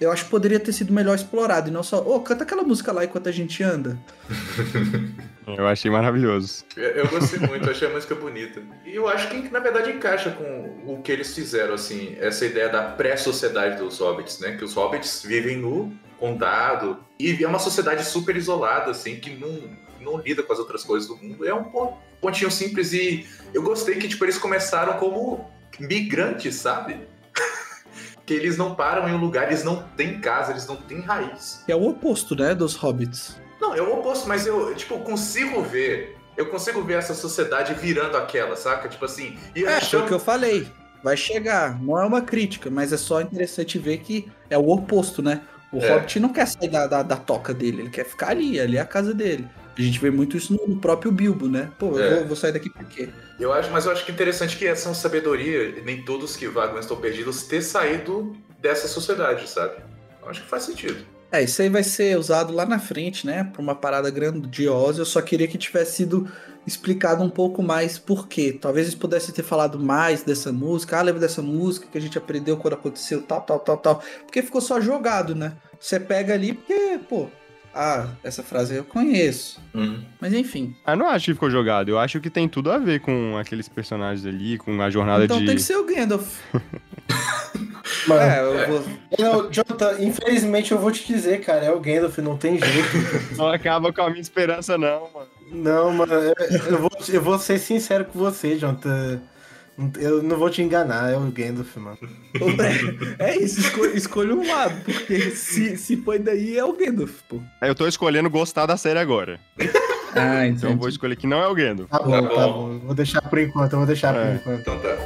eu, acho que poderia ter sido melhor explorado e não só, ô, canta aquela música lá enquanto a gente anda.
Eu achei maravilhoso.
Eu, eu gostei muito, achei a música bonita. E eu acho que, na verdade, encaixa com o que eles fizeram, assim, essa ideia da pré-sociedade dos hobbits, né? Que os hobbits vivem no condado e é uma sociedade super isolada, assim, que não, não lida com as outras coisas do mundo. É um pon- pontinho simples e eu gostei que, tipo, eles começaram como migrantes, sabe? que eles não param em um lugar, eles não têm casa, eles não têm raiz.
É o oposto, né, dos hobbits.
Não, é o oposto, mas eu, tipo, consigo ver. Eu consigo ver essa sociedade virando aquela, saca? Tipo assim. E
É, foi
achando-
o que eu falei. Vai chegar. Não é uma crítica, mas é só interessante ver que é o oposto, né? O
É.
Hobbit não quer sair da, da, da toca dele, ele quer ficar ali, ali é a casa dele. A gente vê muito isso no, próprio Bilbo, né? Pô, eu
É.
vou, vou sair daqui por quê?
Eu acho, mas eu acho que interessante que essa sabedoria, nem todos que vagam estão perdidos, ter saído dessa sociedade, sabe? Eu acho que faz sentido.
É, isso aí vai ser usado lá na frente, né? Pra uma parada grandiosa. Eu só queria que tivesse sido explicado um pouco mais por quê. Talvez eles pudessem ter falado mais dessa música. Ah, lembra dessa música que a gente aprendeu quando aconteceu tal, tal, tal, tal. Porque ficou só jogado, né? Você pega ali porque, pô, ah, essa frase eu conheço. Mas enfim.
Ah, Eu não acho que ficou jogado. Eu acho que tem tudo a ver com aqueles personagens ali, com a jornada
então
de.
tem que ser o Gandalf.
Mano,
É, eu vou.
Não, Jonathan, infelizmente eu vou te dizer, cara, é o Gandalf, não tem jeito.
Não acaba com a minha esperança, não, mano.
Não, mano, eu, eu vou, eu vou ser sincero com você, Jonathan. Eu não vou te enganar, é o Gandalf, mano.
É isso, escolha, escolha um lado, porque se, se foi daí é o Gandalf, pô.
Eu tô escolhendo gostar da série agora.
Ah,
Então eu vou escolher que não é o Gandalf.
Tá bom,
Tá
tá
bom.
bom. Vou deixar por enquanto, eu vou deixar
É.
por enquanto.
Então tá.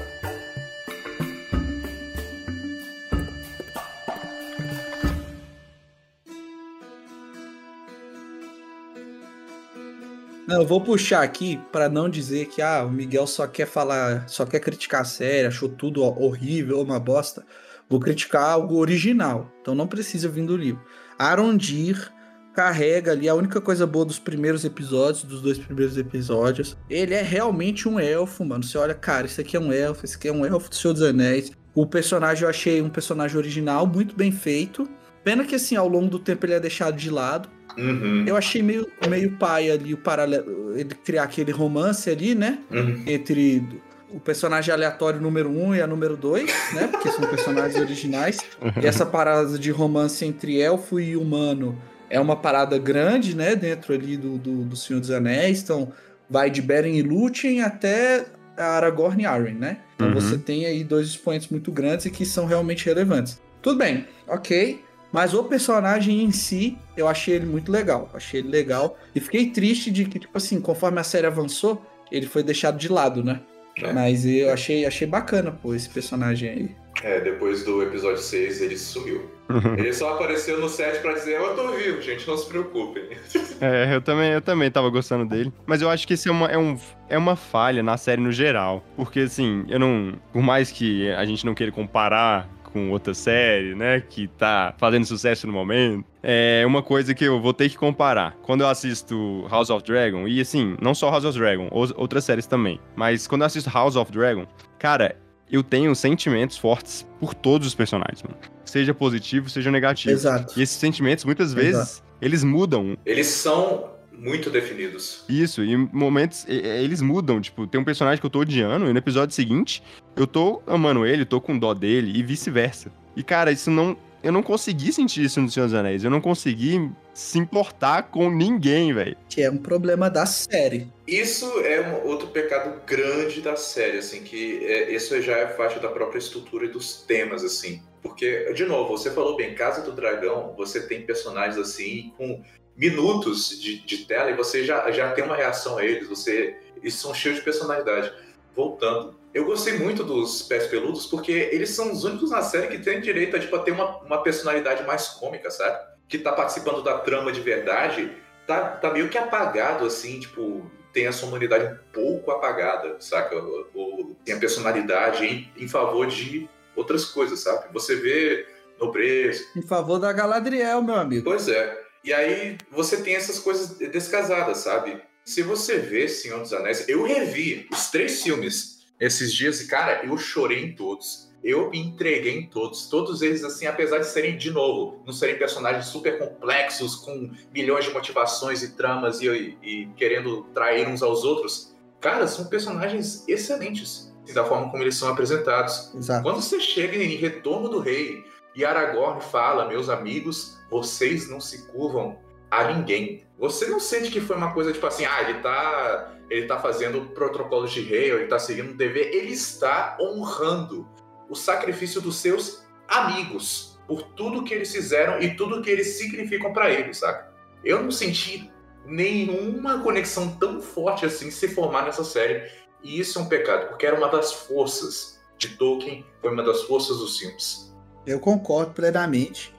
Não, eu vou puxar aqui pra não dizer que ah, o Miguel só quer falar, só quer criticar a série, achou tudo horrível, uma bosta. Vou criticar algo original, então não precisa vir do livro. Arondir carrega ali a única coisa boa dos primeiros episódios, dos dois primeiros episódios. Ele é realmente um elfo, mano. Você olha, cara, isso aqui é um elfo, esse aqui é um elfo do Senhor dos Anéis. O personagem eu achei um personagem original, muito bem feito. Pena que, assim, ao longo do tempo ele é deixado de lado.
Uhum.
Eu achei meio, meio pai ali o paralelo. Ele criar aquele romance ali, né?
Uhum.
Entre o personagem aleatório número 1 um e a número 2, né? Porque são personagens originais. E essa parada de romance entre elfo e humano é uma parada grande, né? Dentro ali do, do, do Senhor dos Anéis. Então, vai de Beren e Lúthien até Aragorn e Arwen, né? Então
Uhum.
você tem aí dois expoentes muito grandes e que são realmente relevantes. Tudo bem, ok. Mas o personagem em si, eu achei ele muito legal. Achei ele legal. E fiquei triste de que, tipo assim, conforme a série avançou, ele foi deixado de lado, né?
É.
Mas eu achei, achei bacana, pô, esse personagem aí.
É, depois do episódio 6 ele sumiu. Ele só apareceu no set pra dizer, eu tô vivo, gente, não se preocupem.
É, eu também, eu também tava gostando dele. Mas eu acho que isso é uma, é, um, é uma falha na série no geral. Porque, assim, eu não. Por mais que a gente não queira comparar com outra série, né? Que tá fazendo sucesso no momento. É uma coisa que eu vou ter que comparar. Quando eu assisto House of Dragon, e assim, não só House of Dragon, ou- outras séries também. Mas quando eu assisto House of Dragon, cara, eu tenho sentimentos fortes por todos os personagens, mano. Seja positivo, seja negativo.
Exato.
E esses sentimentos, muitas vezes, eles mudam
Eles são muito definidos.
isso, e em momentos eles mudam. Tipo, tem um personagem que eu tô odiando, e no episódio seguinte, eu tô amando ele, tô com dó dele, e vice-versa. E, cara, isso não. Eu não consegui sentir isso no Senhor dos Anéis. Eu não consegui se importar com ninguém, velho.
Que é um problema da série.
Isso é um outro pecado grande da série, assim, que é, isso já é faixa da própria estrutura e dos temas, assim. Porque, de novo, você falou bem, Casa do Dragão, você tem personagens assim com minutos de, de tela e você já, já tem uma reação a eles, você. Eles são cheios de personalidade. Voltando. Eu gostei muito dos pés peludos porque eles são os únicos na série que têm direito a, tipo, a ter uma, uma personalidade mais cômica, sabe? Que tá participando da trama de verdade, tá, tá meio que apagado, assim, tipo, tem a sua humanidade um pouco apagada, saca? Ou, ou tem a personalidade em, em favor de outras coisas, sabe? Você vê nobreza,
Em favor da Galadriel, meu amigo.
Pois é. E aí você tem essas coisas descasadas, sabe? Se você vê Senhor dos Anéis, eu revi os três filmes esses dias e, cara, eu chorei em todos. Eu entreguei em todos. Todos eles, assim, apesar de serem, de novo, não serem personagens super complexos, com milhões de motivações e tramas e, e querendo trair uns aos outros, cara, são personagens excelentes. Da forma como eles são apresentados.
Exato.
Quando você chega em Retorno do Rei e Aragorn fala, meus amigos, vocês não se curvam a ninguém. Você não sente que foi uma coisa tipo assim, ah, ele tá, ele tá fazendo protocolos de rei, ou ele tá seguindo um dever. Ele está honrando o sacrifício dos seus amigos por tudo que eles fizeram e tudo que eles significam para ele, saca? Eu não senti nenhuma conexão tão forte assim se formar nessa série. E isso é um pecado, porque era uma das forças de Tolkien, foi uma das forças dos filmes.
Eu concordo plenamente.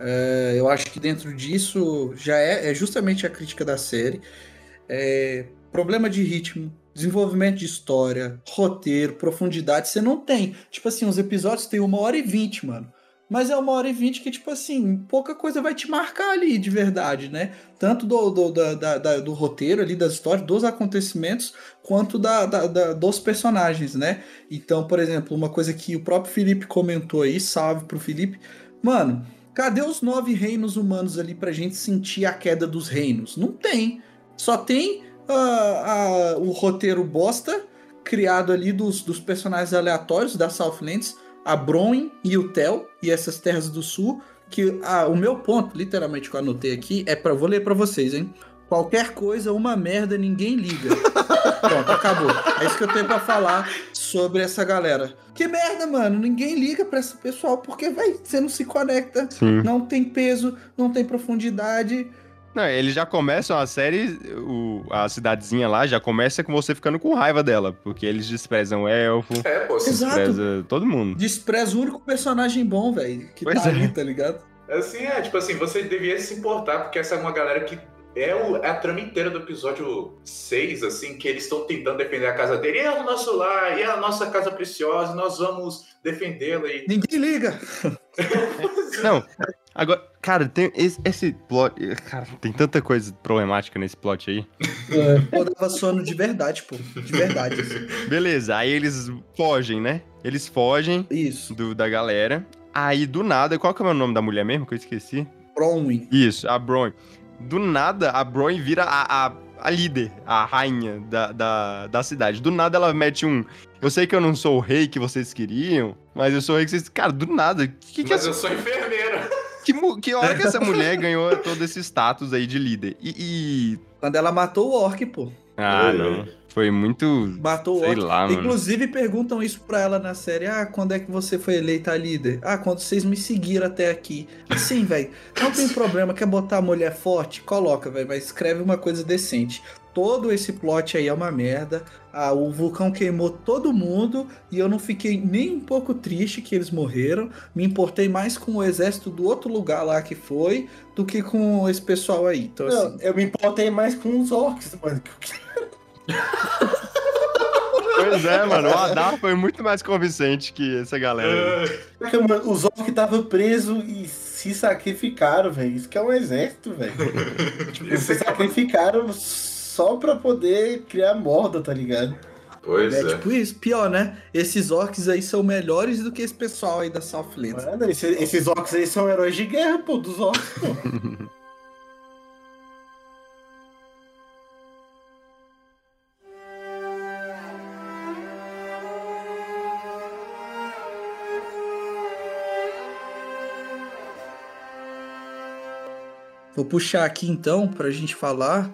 É, eu acho que dentro disso já é, é justamente a crítica da série. É, problema de ritmo, desenvolvimento de história, roteiro, profundidade, você não tem. Tipo assim, os episódios têm uma hora e vinte, mano. Mas é uma hora e vinte que, tipo assim, pouca coisa vai te marcar ali de verdade, né? Tanto do, do, da- da- da- do roteiro ali, das histórias, dos acontecimentos, quanto da, da- dos personagens, né? Então, por exemplo, uma coisa que o próprio Felipe comentou aí, salve pro Felipe. Mano, cadê os nove reinos humanos ali pra gente sentir a queda dos reinos? Não tem. Só tem ah, ah, o roteiro bosta criado ali dos, dos personagens aleatórios da Southlands, a Bronwyn e o Tel e essas terras do sul. Que ah, o meu ponto, literalmente que eu anotei aqui, é para vou ler pra vocês, hein? Qualquer coisa, uma merda, ninguém liga. Pronto, acabou. É isso que eu tenho pra falar sobre essa galera. Que merda, mano. Ninguém liga pra esse pessoal porque, vai, você não se conecta.
Sim.
Não tem peso, não tem profundidade.
Não, eles já começam a série, o- a cidadezinha lá já começa com você ficando com raiva dela, porque eles desprezam o elfo,
É, pô,
Exato.
despreza todo mundo.
Despreza o único personagem bom, velho. Que
Pois
tá
é.
ali, tá ligado?
assim, é, tipo assim, você devia se importar, porque essa é uma galera que é, o, é a trama inteira do episódio 6, assim, que eles estão tentando defender a casa dele. E é o nosso lar, e é a nossa casa preciosa, nós vamos defendê-la. E...
Ninguém liga.
Não, agora, cara, tem esse, esse plot. Cara, tem tanta coisa problemática nesse plot aí.
Pô, dava sono de verdade, pô. De verdade. assim.
Beleza, aí eles fogem, né? Eles fogem
Isso.
do, da galera. Aí, do nada, qual que é o nome da mulher mesmo que eu esqueci?
Bronwyn.
Isso, a Bron. Do nada, a Bron vira a, a, a líder, a rainha da, da, da cidade. Do nada ela mete um. Eu sei que eu não sou o rei que vocês queriam, mas eu sou o rei que vocês. Cara, do nada. Que, que,
Mas
essa-
eu sou enfermeira.
que, que hora que essa mulher ganhou todo esse status aí de líder? E. e-
Quando ela matou o orc, pô.
Ah, não.
Oi.
Foi muito.
Matou o
Sei lá, mano.
Inclusive, perguntam isso pra ela na série. Ah, quando é que você foi eleita líder? Ah, quando vocês me seguiram até aqui. Sim, velho. Não tem problema. Quer botar a mulher forte? Coloca, velho. Mas escreve uma coisa decente. Todo esse plot aí é uma merda. Ah, o vulcão queimou todo mundo e eu não fiquei nem um pouco triste que eles morreram. Me importei mais com o exército do outro lugar lá que foi do que com esse pessoal aí. Então,
Não,
assim,
eu me importei mais com os orcs, mano.
Pois é, mano. O Adar foi muito mais convincente que essa galera.
Porque, mano, os orcs estavam presos e se sacrificaram, velho. Isso que é um exército, velho. tipo, se sacrificaram só pra poder criar morda, tá ligado?
Pois
é
é.
tipo isso. Pior, né? Esses orcs aí são melhores do que esse pessoal aí da Southlands.
Mano, esse- esses orcs aí são heróis de guerra, pô, dos orcs, pô.
Vou puxar aqui então pra gente falar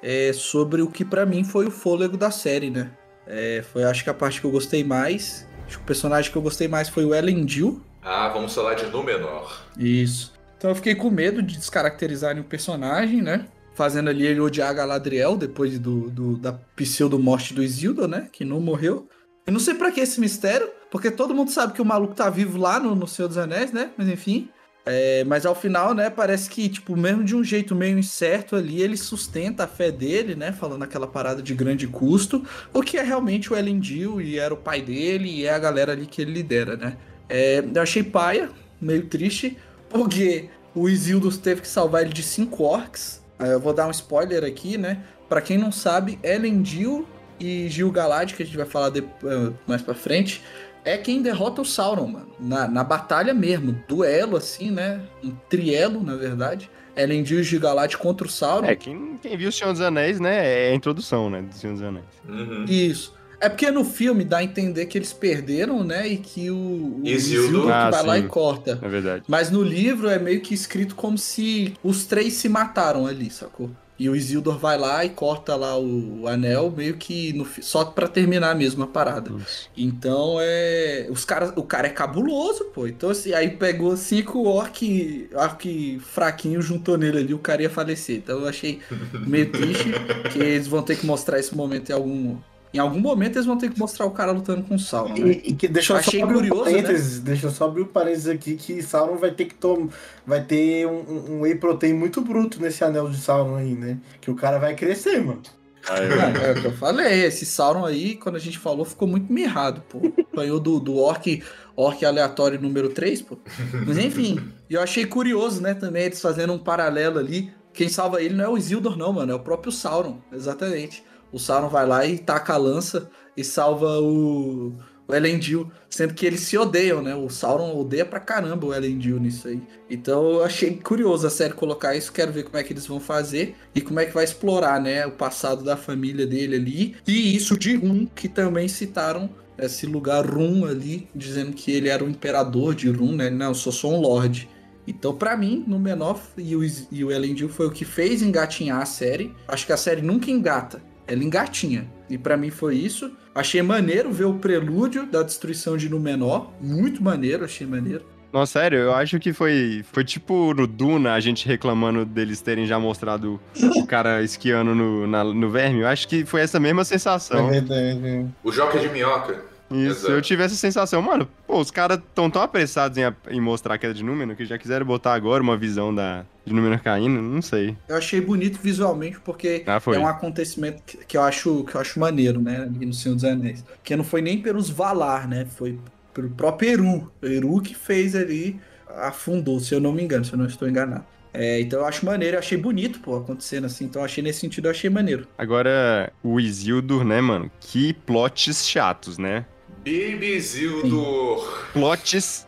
é, sobre o que pra mim foi o fôlego da série, né? É, foi acho que a parte que eu gostei mais. Acho que o personagem que eu gostei mais foi o Elendil.
Ah, vamos falar de Númenor.
Isso. Então eu fiquei com medo de descaracterizarem o personagem, né? Fazendo ali ele odiar a Galadriel depois do, do- da pseudo-morte do Isildur, né? Que não morreu. E não sei pra que esse mistério, porque todo mundo sabe que o maluco tá vivo lá no, no Senhor dos Anéis, né? Mas enfim. É, mas ao final, né, parece que, tipo, mesmo de um jeito meio incerto ali, ele sustenta a fé dele, né? Falando aquela parada de grande custo, o que é realmente o Elendil e era o pai dele e é a galera ali que ele lidera, né? É, eu achei paia, meio triste, porque o Isildur teve que salvar ele de cinco orcs. É, Eu vou dar um spoiler aqui, né? Pra quem não sabe, Elendil e Gil-galad, que a gente vai falar depois, mais pra frente, é quem derrota o Sauron, mano. Na, na batalha mesmo, duelo assim, né? Um trielo, na verdade. Elendil e Gil-galad contra o Sauron.
É, quem, quem viu o Senhor dos Anéis, né? É a introdução, né? Do Senhor dos Anéis.
Uhum.
Isso. É porque no filme dá a entender que eles perderam, né? E que o, o
Isildur.
Isildur que
Ah,
vai lá
sim.
e corta.
É verdade.
Mas no livro é meio que escrito como se os três se mataram ali, sacou? E o Isildur vai lá e corta lá o, anel, meio que no só pra terminar mesmo a parada.
Isso.
Então é. Os caras, o cara é cabuloso, pô. Então assim, aí pegou cinco orc, orc fraquinho, juntou nele ali, o cara ia falecer. Então eu achei meio triste que eles vão ter que mostrar esse momento em algum. Em algum momento eles vão ter que mostrar o cara lutando com o Sauron. né?
E, e que deixa eu
Achei
só abrir
curioso,
parênteses, deixa eu só abrir um parênteses aqui que Sauron vai ter que tomar, vai ter um, um- whey protein muito bruto nesse anel de Sauron aí, né? Que o cara vai crescer, mano.
Ah, é o que eu falei, esse Sauron aí, quando a gente falou, ficou muito mirrado, pô. Ganhou do, do orc, orc aleatório número 3, pô. Mas enfim, eu achei curioso, né, também, eles fazendo um paralelo ali. Quem salva ele não é o Isildur, não, mano, é o próprio Sauron, exatamente. O Sauron vai lá e taca a lança e salva o, o Elendil, sendo que eles se odeiam, né? O Sauron odeia pra caramba o Elendil nisso aí. Então eu achei curioso a série colocar isso, quero ver como é que eles vão fazer e como é que vai explorar, né, o passado da família dele ali. E isso de Rum, que também citaram esse lugar Rum ali, dizendo que ele era o imperador de Rum, né? Não, eu sou só um lord. Então, pra mim, no menor e o, e o Elendil foi o que fez engatinhar a série. Acho que a série nunca engata, ela engatinha. E pra mim foi isso. Achei maneiro ver o prelúdio da destruição de Númenor. Muito maneiro, achei maneiro.
Nossa, sério, eu acho que foi, foi tipo no Duna, a gente reclamando deles terem já mostrado o cara esquiando no, na- no verme. Eu acho que foi essa mesma
É
sensação.
verdade.
O Joca de Minhoca.
Isso,
Exato.
eu tive essa sensação, mano. Pô, os caras tão tão apressados em, em mostrar a queda de número que já quiseram botar agora uma visão da, de número caindo, não sei.
Eu achei bonito visualmente porque
Ah, foi.
é um acontecimento que, que eu acho que eu acho maneiro, né, ali no Senhor dos Anéis. Que não foi nem pelos Valar, né? Foi pelo próprio Eru. O Eru que fez ali, afundou, se eu não me engano, se eu não estou enganado. É, então eu acho maneiro, eu achei bonito, pô, acontecendo assim. Então eu achei nesse sentido, eu achei maneiro.
Agora, o Isildur, né, mano? Que plots chatos, né?
Baby Zildor.
Plots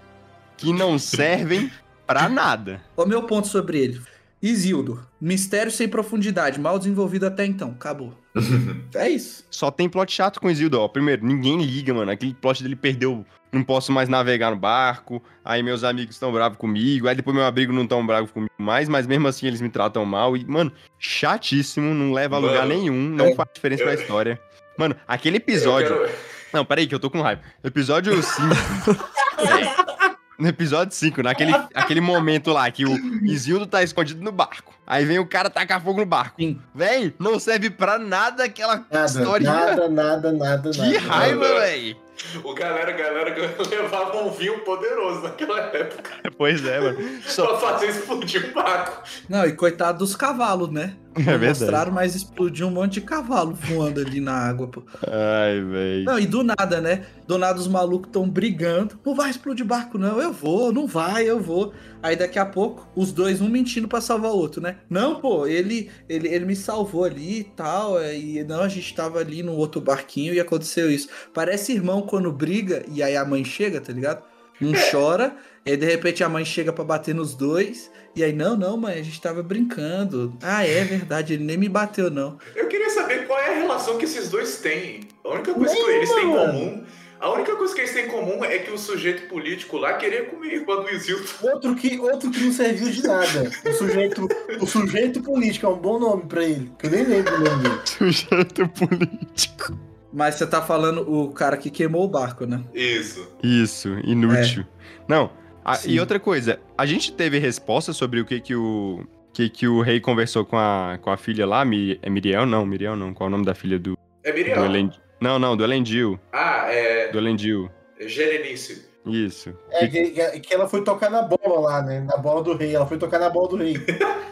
que não servem pra nada.
O meu ponto sobre ele. Isildur, mistério sem profundidade, mal desenvolvido até então, acabou. é isso.
Só tem plot chato com o Isildur, ó. Primeiro, ninguém liga, mano. Aquele plot dele perdeu. Não posso mais navegar no barco. Aí meus amigos estão bravos comigo. Aí depois meu amigo não tão bravo comigo mais. Mas mesmo assim eles me tratam mal. E, mano, chatíssimo. Não leva a lugar
Mano,
nenhum. Não
é,
faz diferença
eu-
pra história. Mano, aquele
Eu
episódio.
quero-
Não, peraí, que eu tô com raiva. Episódio 5. no episódio 5, naquele aquele momento lá que o Isildo tá escondido no barco. Aí vem o cara tacar fogo no barco.
Sim.
Véi, não serve pra nada aquela
Nada,
historinha.
nada, nada, nada,
Que
nada.
raiva,
nada.
véi.
O galera, galera levava um vinho poderoso naquela época
Pois é, mano. Só...
pra fazer explodir o barco.
Não, e coitado dos cavalos, né?
É.
Mostraram, mas explodiu um monte de cavalo voando ali na água, pô.
Ai, véi.
Não, e do nada, né? Do nada os malucos estão brigando. Não vai explodir barco, não. Eu vou, não vai, eu vou. Aí daqui a pouco, os dois, um mentindo pra salvar o outro, né? Não, pô, ele, ele, ele me salvou ali e tal. é, E não, a gente tava ali no outro barquinho e aconteceu isso. Parece irmão quando briga e aí a mãe chega, tá ligado? Um chora, e aí de repente a mãe chega pra bater nos dois. E aí, não, não, mãe, a gente tava brincando. Ah, é verdade, ele nem me bateu, não.
Eu queria saber qual é a relação que esses dois têm. A única coisa que
Nenhuma,
eles têm em comum. A única coisa que eles têm em comum é que o sujeito político lá queria comer a irmã do.
Outro que, outro que não serviu de nada. O sujeito, o sujeito político é um bom nome pra ele. Que eu nem lembro o nome dele.
Sujeito político.
Mas você tá falando o cara que queimou o barco, né?
Isso.
Isso, inútil. Não, a- e outra coisa, a gente teve resposta sobre o que que o que que o rei conversou com a, com a filha lá, Mi, é Miriel? Não, Miriel não. Qual é o nome da filha do,
É
do
Miriam.
Elend... Não, não, do Elendil.
Ah, é.
Do Elendil.
Gerenice.
Isso.
É que- que ela foi tocar na bola lá, né? Na bola do rei. Ela foi tocar na bola do rei.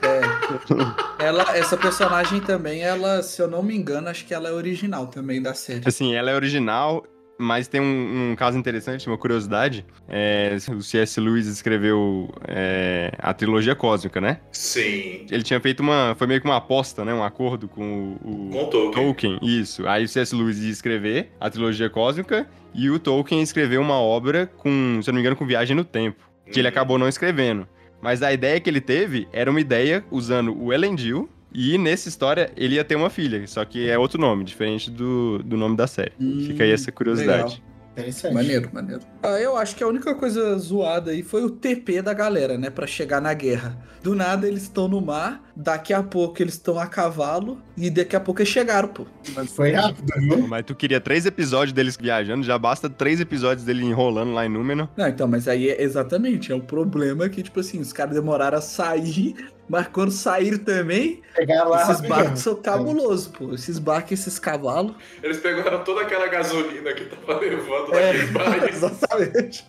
Ela, essa personagem também, ela, se eu não me engano, acho que ela é original também da série.
Assim, ela é original, mas tem um, um caso interessante, uma curiosidade. É, o C.S. Lewis escreveu é, a trilogia cósmica, né?
Sim.
Ele tinha feito uma. Foi meio que uma aposta, né? Um acordo com o, o
Com Tolkien.
Tolkien. Isso. Aí o C.S. Lewis ia escrever a trilogia cósmica e o Tolkien escreveu uma obra com, se eu não me engano, com viagem no tempo. Que ele
Uhum.
acabou não escrevendo. Mas a ideia que ele teve era uma ideia usando o Elendil. E nessa história ele ia ter uma filha, só que é outro nome, diferente do, do nome da série.
Hum,
Fica aí essa curiosidade.
Interessante.
Maneiro, maneiro. Ah, eu acho que a única coisa zoada aí foi o TP da galera, né? Pra chegar na guerra. Do nada eles estão no mar, daqui a pouco eles estão a cavalo e daqui a pouco eles chegaram, pô.
Mas foi rápido, viu?
Mas tu queria três episódios deles viajando, já basta três episódios dele enrolando lá em Númenor.
Não, então, mas aí é exatamente, é o problema que, tipo assim, os caras demoraram a sair, mas quando saíram também,
lá
esses barcos são cabulosos, pô. Esses barcos, esses cavalos.
Eles pegaram toda aquela gasolina que tava levando
É,
naquele país.
exatamente.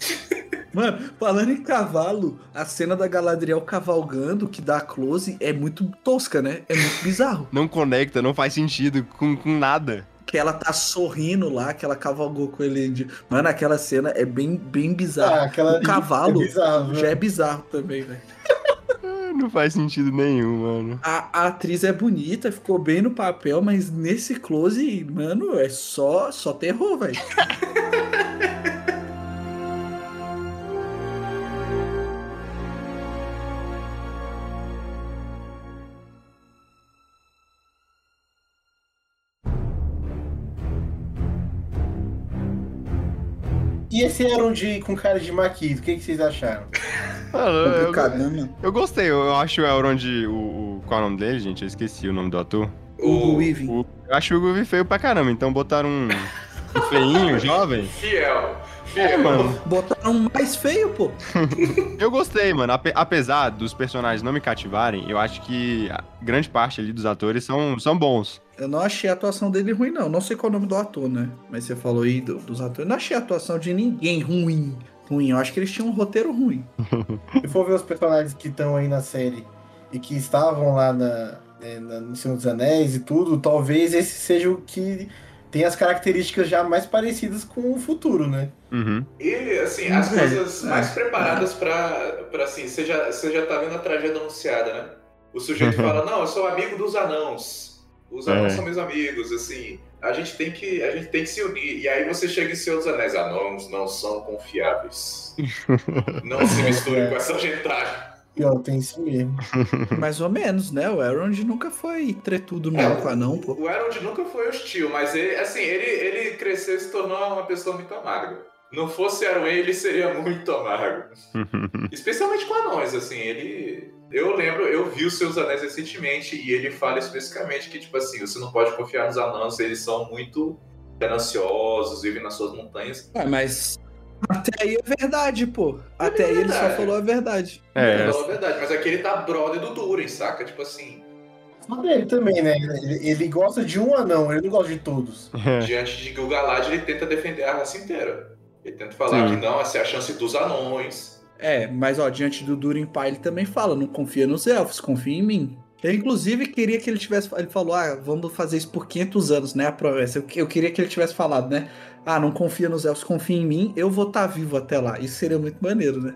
Mano, falando em cavalo, a cena da Galadriel cavalgando, que dá close, é muito tosca, né? É muito bizarro.
Não conecta, não faz sentido com, com nada.
Que ela tá sorrindo lá, que ela cavalgou com ele. Mano, aquela cena é bem, bem bizarra.
Ah, aquela
o cavalo
é bizarro,
já é bizarro também, velho.
Não faz sentido nenhum, mano.
A, a atriz é bonita, ficou bem no papel, mas nesse close, mano, é só, só terror, velho.
E esse Elrond de, com cara de maquito, o que, que vocês acharam?
Mano, eu,
Complicado, né, mano?
eu gostei, eu acho o Elrond, o, o- Qual é o nome dele, gente? Eu esqueci o nome do ator.
O Weaving.
O- eu acho o Hugo feio pra caramba, então botaram um, um feinho, jovem.
Fiel.
É, mano.
Botaram um mais feio, pô.
Eu gostei, mano. Ape- apesar dos personagens não me cativarem, eu acho que a grande parte ali dos atores são, são bons.
Eu não achei a atuação dele ruim, não. Não sei qual é o nome do ator, né? Mas você falou aí do- dos atores. Eu não achei a atuação de ninguém ruim. Ruim. Eu acho que eles tinham um roteiro ruim.
Se for ver os personagens que estão aí na série e que estavam lá na, é, na- no Senhor dos Anéis e tudo, talvez esse seja o que tem as características já mais parecidas com o futuro, né?
Uhum.
E, assim, as
É,
coisas mais preparadas pra, pra, assim, você já, você já tá vendo a tragédia anunciada, né? O sujeito fala, não, eu sou amigo dos anãos. Os anãos
É.
são meus amigos, assim. A gente, tem que, a gente tem que se unir. E aí você chega em dos Anéis. Anãos não são confiáveis. Não se misturem com essa gentalha.
E ó, tem isso mesmo.
Mais ou menos, né? O Elrond nunca foi tretudo mesmo com anão, pô.
O Elrond nunca foi hostil, mas ele, assim, ele, ele cresceu e se tornou uma pessoa muito amarga. Não fosse Arwen, ele seria muito amargo. Especialmente com anões, assim, ele. Eu lembro, eu vi os seus anéis recentemente e ele fala especificamente que, tipo assim, você não pode confiar nos anãos, eles são muito gananciosos, vivem nas suas montanhas.
Ah, mas até aí é verdade, pô. Até aí ele só
verdade.
falou a verdade.
É,
Ele falou a verdade, mas aqui ele tá brother do Durin, saca? Tipo assim,
Só dele também, né? Ele, ele gosta de um anão, ele não gosta de todos.
diante de Gil-galad, ele tenta defender a raça inteira. Ele tenta falar
Sim.
que não, essa é a chance dos anões.
É, mas ó, diante do Durin pai, ele também fala, não confia nos elfos, confia em mim. Eu, inclusive, queria que ele tivesse. Ele falou, ah, vamos fazer isso por 500 anos, né? A promessa. Eu, eu queria que ele tivesse falado, né? Ah, não confia nos elfos, confia em mim, eu vou estar vivo até lá. Isso seria muito maneiro, né?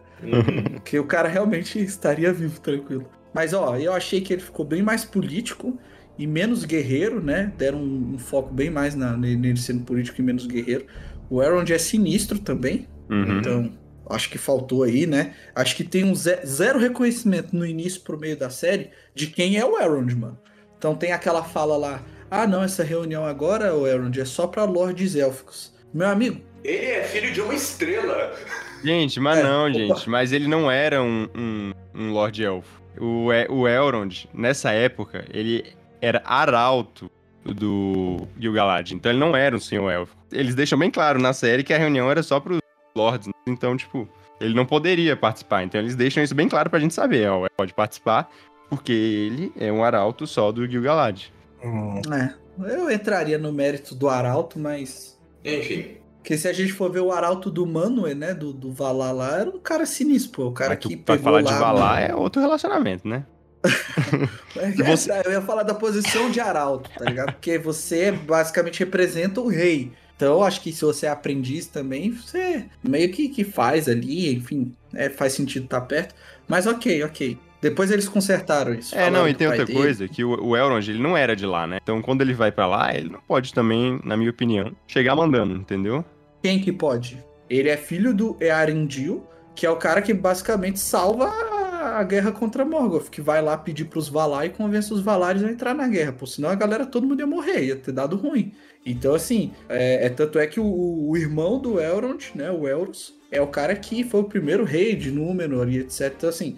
Porque o cara realmente estaria vivo, tranquilo. Mas ó, eu achei que ele ficou bem mais político e menos guerreiro, né? Deram um, um foco bem mais na, nele sendo político e menos guerreiro. O Elrond é sinistro também,
Uhum.
então, acho que faltou aí, né? Acho que tem um ze- zero reconhecimento no início pro meio da série de quem é o Elrond, mano. Então tem aquela fala lá: ah, não, essa reunião agora, o Elrond, é só pra lordes élficos. Meu amigo,
Ele é filho de uma estrela.
Gente, mas
É,
não,
opa.
gente. Mas ele não era um, um, um Lord Elfo. O, o Elrond, nessa época, ele era arauto do Gil-galad. Então ele não era um senhor elfo. Eles deixam bem claro na série que a reunião era só pros lords. Então, tipo, ele não poderia participar. Então eles deixam isso bem claro pra gente saber. Ó, ele pode participar porque ele é um arauto só do Gil-galad.
é, eu entraria no mérito do Arauto, mas.
Enfim.
Porque se a gente for ver o Arauto do Manwë, né, do, do Valar lá, era um cara sinistro, pô. O cara
Mas
que
pra
pegou
falar
lá...
de Valar é outro relacionamento, né?
É,
você-
Eu ia falar da posição de arauto, tá ligado? Porque você basicamente representa o rei. Então, acho que se você é aprendiz também, você meio que, que faz ali, enfim, é, faz sentido estar perto. Mas ok, ok. Depois eles consertaram isso.
É, não, e tem outra
dele.
coisa, que o, o Elrond, ele não era de lá, né? Então, quando ele vai pra lá, ele não pode também, na minha opinião, chegar mandando, entendeu?
Quem que pode? Ele é filho do Earendil, que é o cara que basicamente salva a guerra contra Morgoth, que vai lá pedir pros Valar e convence os Valares a entrar na guerra, pô, senão a galera, todo mundo ia morrer, ia ter dado ruim. Então, assim, é, é- tanto é que o, o irmão do Elrond, né, o Elros, é o cara que foi o primeiro rei de Númenor e etc. Então, assim,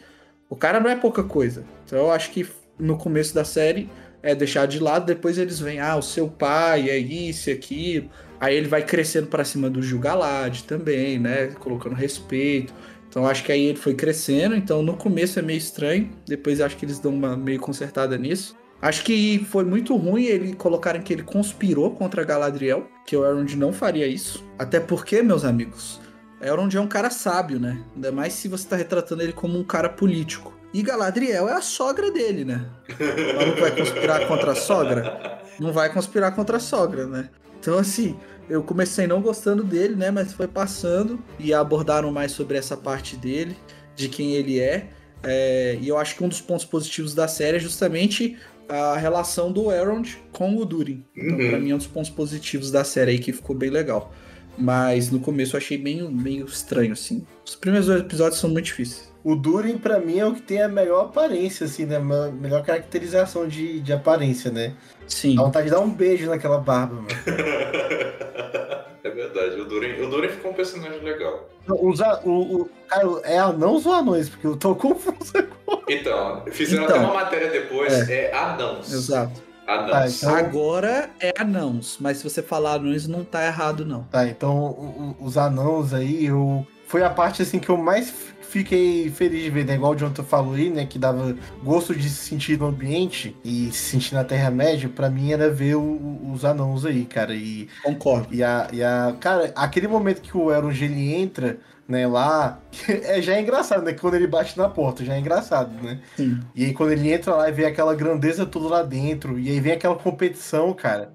o cara não é pouca coisa. Então, eu acho que no começo da série é deixar de lado, depois eles vêm, ah, o seu pai é isso e aquilo. Aí ele vai crescendo pra cima do Gil-galad também, né, colocando respeito. Então acho que aí ele foi crescendo, então no começo é meio estranho, depois acho que eles dão uma meio consertada nisso. Acho que foi muito ruim ele colocarem que ele conspirou contra Galadriel, que o Elrond não faria isso. Até porque, meus amigos, Elrond é um cara sábio, né? Ainda mais se você tá retratando ele como um cara político. E Galadriel é a sogra dele, né? O maluco vai conspirar contra a sogra? Não vai conspirar contra a sogra, né? Então, assim, eu comecei não gostando dele, né? Mas foi passando e abordaram mais sobre essa parte dele, de quem ele é. É, e eu acho que um dos pontos positivos da série é justamente a relação do Elrond com o Durin. Então,
Uhum.
pra mim, é um dos pontos positivos da série aí que ficou bem legal. Mas no começo eu achei meio, meio estranho, assim. Os primeiros dois episódios são muito difíceis.
O Durin, pra mim, é o que tem a melhor aparência, assim, né? A melhor caracterização de, de aparência, né?
Sim.
Dá vontade de dar um beijo naquela barba, mano.
é verdade, o Durin, o Durin ficou um personagem legal.
Os, a- o, o, cara, é anãos ou anões? Porque eu tô confuso agora.
Então, fizeram
Então,
até uma matéria depois, é, anãos.
Exato.
Não.
Tá, então-
Agora é anãos, mas se você falar anões, não tá errado, não.
Tá, então o- o- os anãos aí, eu. Foi a parte assim que eu mais fiquei feliz de ver, né? Igual o Jonathan falou aí, né? Que dava gosto de se sentir no ambiente e se sentir na Terra-média, pra mim era ver o- os anãos aí, cara. E,
Concordo.
e, a, e a. Cara, aquele momento que o Elrond ele entra, né, lá, é, já é engraçado, né? Quando ele bate na porta, já é engraçado, né?
Sim.
E aí quando ele entra lá e vê aquela grandeza toda lá dentro, e aí vem aquela competição, cara.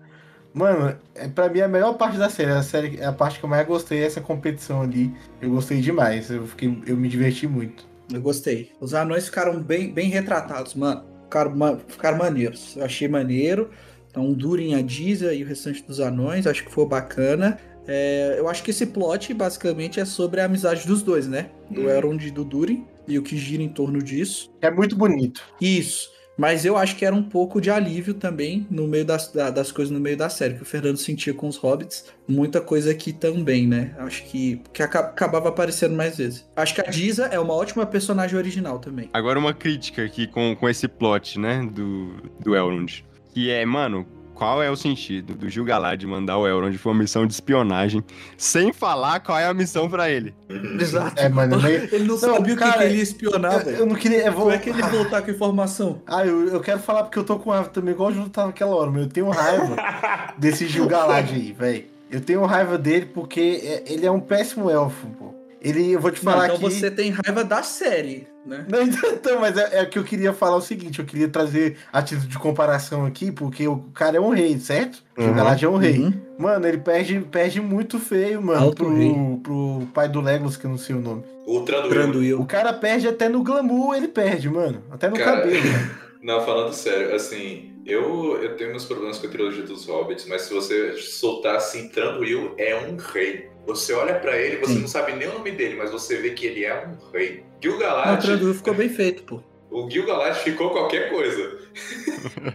Mano, é, pra mim a melhor parte da série, a série, a parte que eu mais gostei é essa competição ali. Eu gostei demais, eu, fiquei, eu me diverti muito.
Eu gostei. Os anões ficaram bem, bem retratados, mano. Ficaram, ficaram maneiros. Eu achei maneiro. Então, o Durin, a Diza e o restante dos anões, acho que foi bacana. É, eu acho que esse plot, basicamente, é sobre a amizade dos dois, né? Do
Uhum.
Elrond e do Durin. E o que gira em torno disso.
É muito bonito.
Isso. Mas eu acho que era um pouco de alívio também no meio das, da- das coisas no meio da série, que o Fernando sentia com os hobbits. Muita coisa aqui também, né? Acho que, que aca- acabava aparecendo mais vezes. Acho que a Diza é uma ótima personagem original também.
Agora uma crítica aqui com, com esse plot, né, do, do Elrond. Que é, mano, qual é o sentido do Gil-galad mandar o Elrond pra uma missão de espionagem sem falar qual é a missão pra ele?
Exato.
É, mano, mas-
Ele não,
Não,
sabia o que,
cara,
que ele ia espionar,
Eu,
velho.
eu não queria. Eu vou...
Como é que ele ia voltar com informação?
Ah, eu, eu quero falar porque eu tô com raiva também, igual o Júlio tava naquela hora, mas eu tenho raiva desse Gil Galad aí, velho. Eu tenho raiva dele porque é- ele é um péssimo elfo, pô. Ele, eu vou te
Não,
falar
então
que...
você tem raiva da série, né?
Não, então, então, mas é, é que eu queria falar o seguinte, eu queria trazer a título de comparação aqui, porque o cara é um rei, certo? O
Uhum.
Galad é um rei.
Uhum.
Mano, ele perde, perde muito feio, mano,
Alto
pro,
rei.
pro pai do Legolas, que eu não sei o nome.
O Tranduil.
O
Tranduil.
cara perde até no glamour, ele perde, mano. Até no
Cara,
cabelo. mano.
Não, falando sério, assim, eu, eu tenho meus problemas com a trilogia dos Hobbits, mas se você soltar assim, Tranduil é um rei. Você olha pra ele, você
Sim.
não sabe nem o nome dele, mas você vê que ele é um rei.
Não, o
Gil-galad,
Tranduil ficou bem feito, pô.
O Gil-galad ficou qualquer coisa.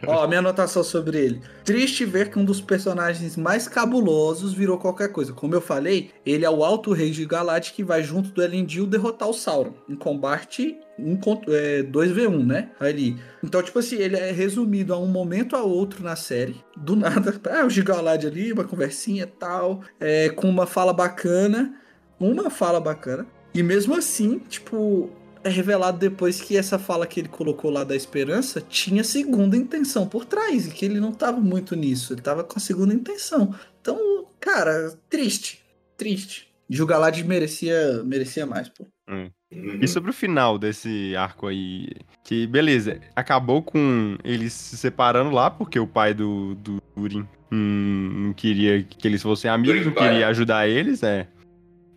Ó, minha anotação sobre ele. Triste ver que um dos personagens mais cabulosos virou qualquer coisa. Como eu falei, ele é o alto rei de Galad que vai junto do Elendil derrotar o Sauron. Em combate um é, 2v1, né? Ali. Então, tipo assim, ele é resumido a um momento a outro na série. Do nada. Ah, o Gigalad ali, uma conversinha tal. é, com uma fala bacana. Uma fala bacana. E mesmo assim, tipo, é revelado depois que essa fala que ele colocou lá da esperança tinha segunda intenção por trás, e que ele não tava muito nisso, ele tava com a segunda intenção. Então, cara, triste, triste. Jugalad merecia, merecia mais, pô.
Uhum.
E sobre o final desse arco aí, que beleza, acabou com eles se separando lá, porque o pai do, do Durin hum, não queria que eles fossem amigos, não queria ajudar eles, é.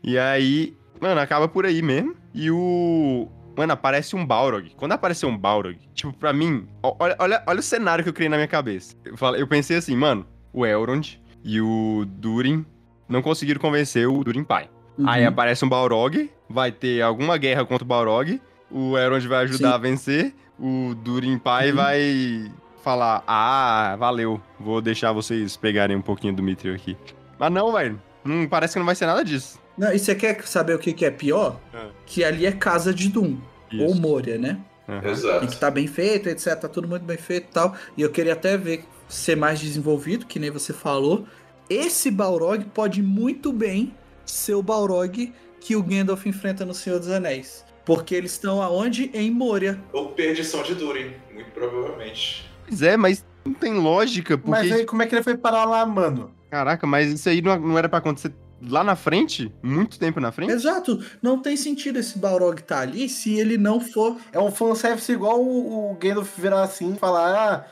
E aí, mano, acaba por aí mesmo. E o. Mano, aparece um Balrog. Quando apareceu um Balrog, tipo, pra mim, olha, olha, olha o cenário que eu criei na minha cabeça. Eu, falei, eu pensei assim, mano, o Elrond e o Durin não conseguiram convencer o Durin pai.
Uhum.
Aí aparece um Balrog, vai ter alguma guerra contra o Balrog, o Elrond vai ajudar
Sim.
a vencer, o Durin pai
Uhum.
vai falar, ah, valeu, vou deixar vocês pegarem um pouquinho do Mithril aqui. Mas não, velho, não, parece que não vai ser nada disso.
Não, e você quer saber o que, que é pior?
É.
Que ali é casa de Doom, ou
Isso.
Moria, né?
Aham.
E que
Exato.
tá bem feito, etc. Tá tudo muito bem feito e tal. E eu queria até ver ser mais desenvolvido, que nem você falou. Esse Balrog pode muito bem ser o Balrog que o Gandalf enfrenta no Senhor dos Anéis. Porque eles estão aonde? Em Moria.
Ou perdição de Durin, muito provavelmente.
Pois é, mas não tem lógica, porque...
Mas aí como é que ele foi parar lá, mano?
Caraca, mas isso aí não, não era pra acontecer lá na frente? Muito tempo na frente?
Exato. Não tem sentido esse Balrog estar ali se ele não for.
É um fanservice igual o, o Gandalf virar assim e falar, ah,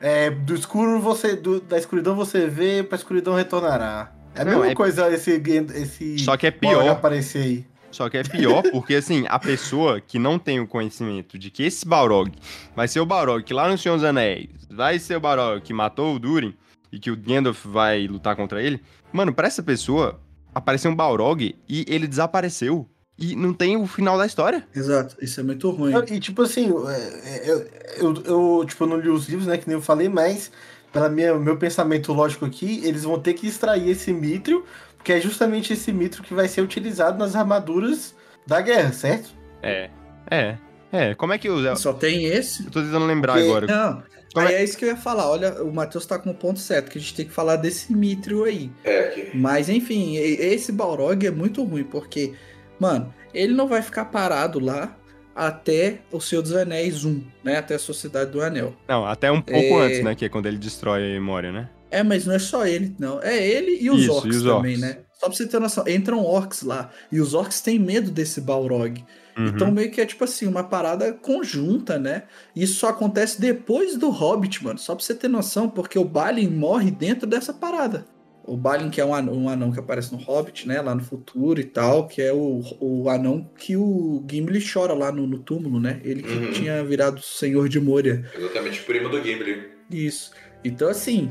é, do escuro você. do- da escuridão você vê, pra escuridão retornará. É a
Não,
mesma
é-
coisa esse, Gand- esse
Só que é pior.
aparecer aí.
Só que é pior porque, assim, a pessoa que não tem o conhecimento de que esse Balrog vai ser o Balrog que lá no Senhor dos Anéis vai ser o Balrog que matou o Durin e que o Gandalf vai lutar contra ele. Mano, pra essa pessoa, apareceu um Balrog e ele desapareceu. E não tem o final da história.
Exato. Isso é muito ruim.
E tipo assim, é, é, eu, eu, eu, tipo, não li os livros, né? Que nem eu falei, mas pela minha, meu pensamento lógico aqui, eles vão ter que extrair esse mitrio, porque é justamente esse mitrio que vai ser utilizado nas armaduras da guerra, certo?
É. É. É. Como é que eu. Eu
Só tem esse.
tô tentando lembrar
Porque-
agora.
Não.
Como
Aí é isso que eu ia falar. Olha, o Matheus tá com o ponto certo, que a gente tem que falar desse Mithril aí.
É, que...
Mas enfim, esse Balrog é muito ruim, porque, mano, ele não vai ficar parado lá até o Senhor dos Anéis 1, né? Até a Sociedade do Anel.
Não, até um pouco
É.
antes, né? Que é quando ele destrói a Moria, né?
É, mas não é só ele, não. É ele e os
Isso,
orcs
e os
também,
orcs.
né? Só pra você ter noção, entram orcs lá. E os orcs têm medo desse Balrog.
Uhum.
Então meio que é tipo assim, uma parada conjunta, né? Isso só acontece depois do Hobbit, mano. Só pra você ter noção, porque o Balin morre dentro dessa parada. O Balin, que é um anão, um anão que aparece no Hobbit, né? Lá no futuro e tal, que é o, o anão que o Gimli chora lá no, no túmulo, né? Ele que
Uhum.
tinha virado Senhor de Moria.
Exatamente, primo do Gimli.
Isso. Então, assim,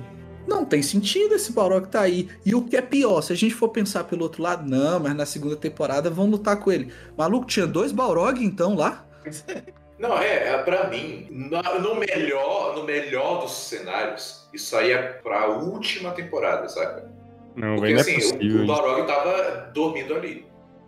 não tem sentido esse Balrog tá aí. E o que é pior, se a gente for pensar pelo outro lado, não, mas na segunda temporada vão lutar com ele. Maluco, tinha dois Balrog então lá?
Não, é, é pra mim, no melhor, no melhor dos cenários, isso aí é pra última temporada, saca?
Não,
Porque
não é
assim,
possível.
o, o. Balrog tava dormindo ali.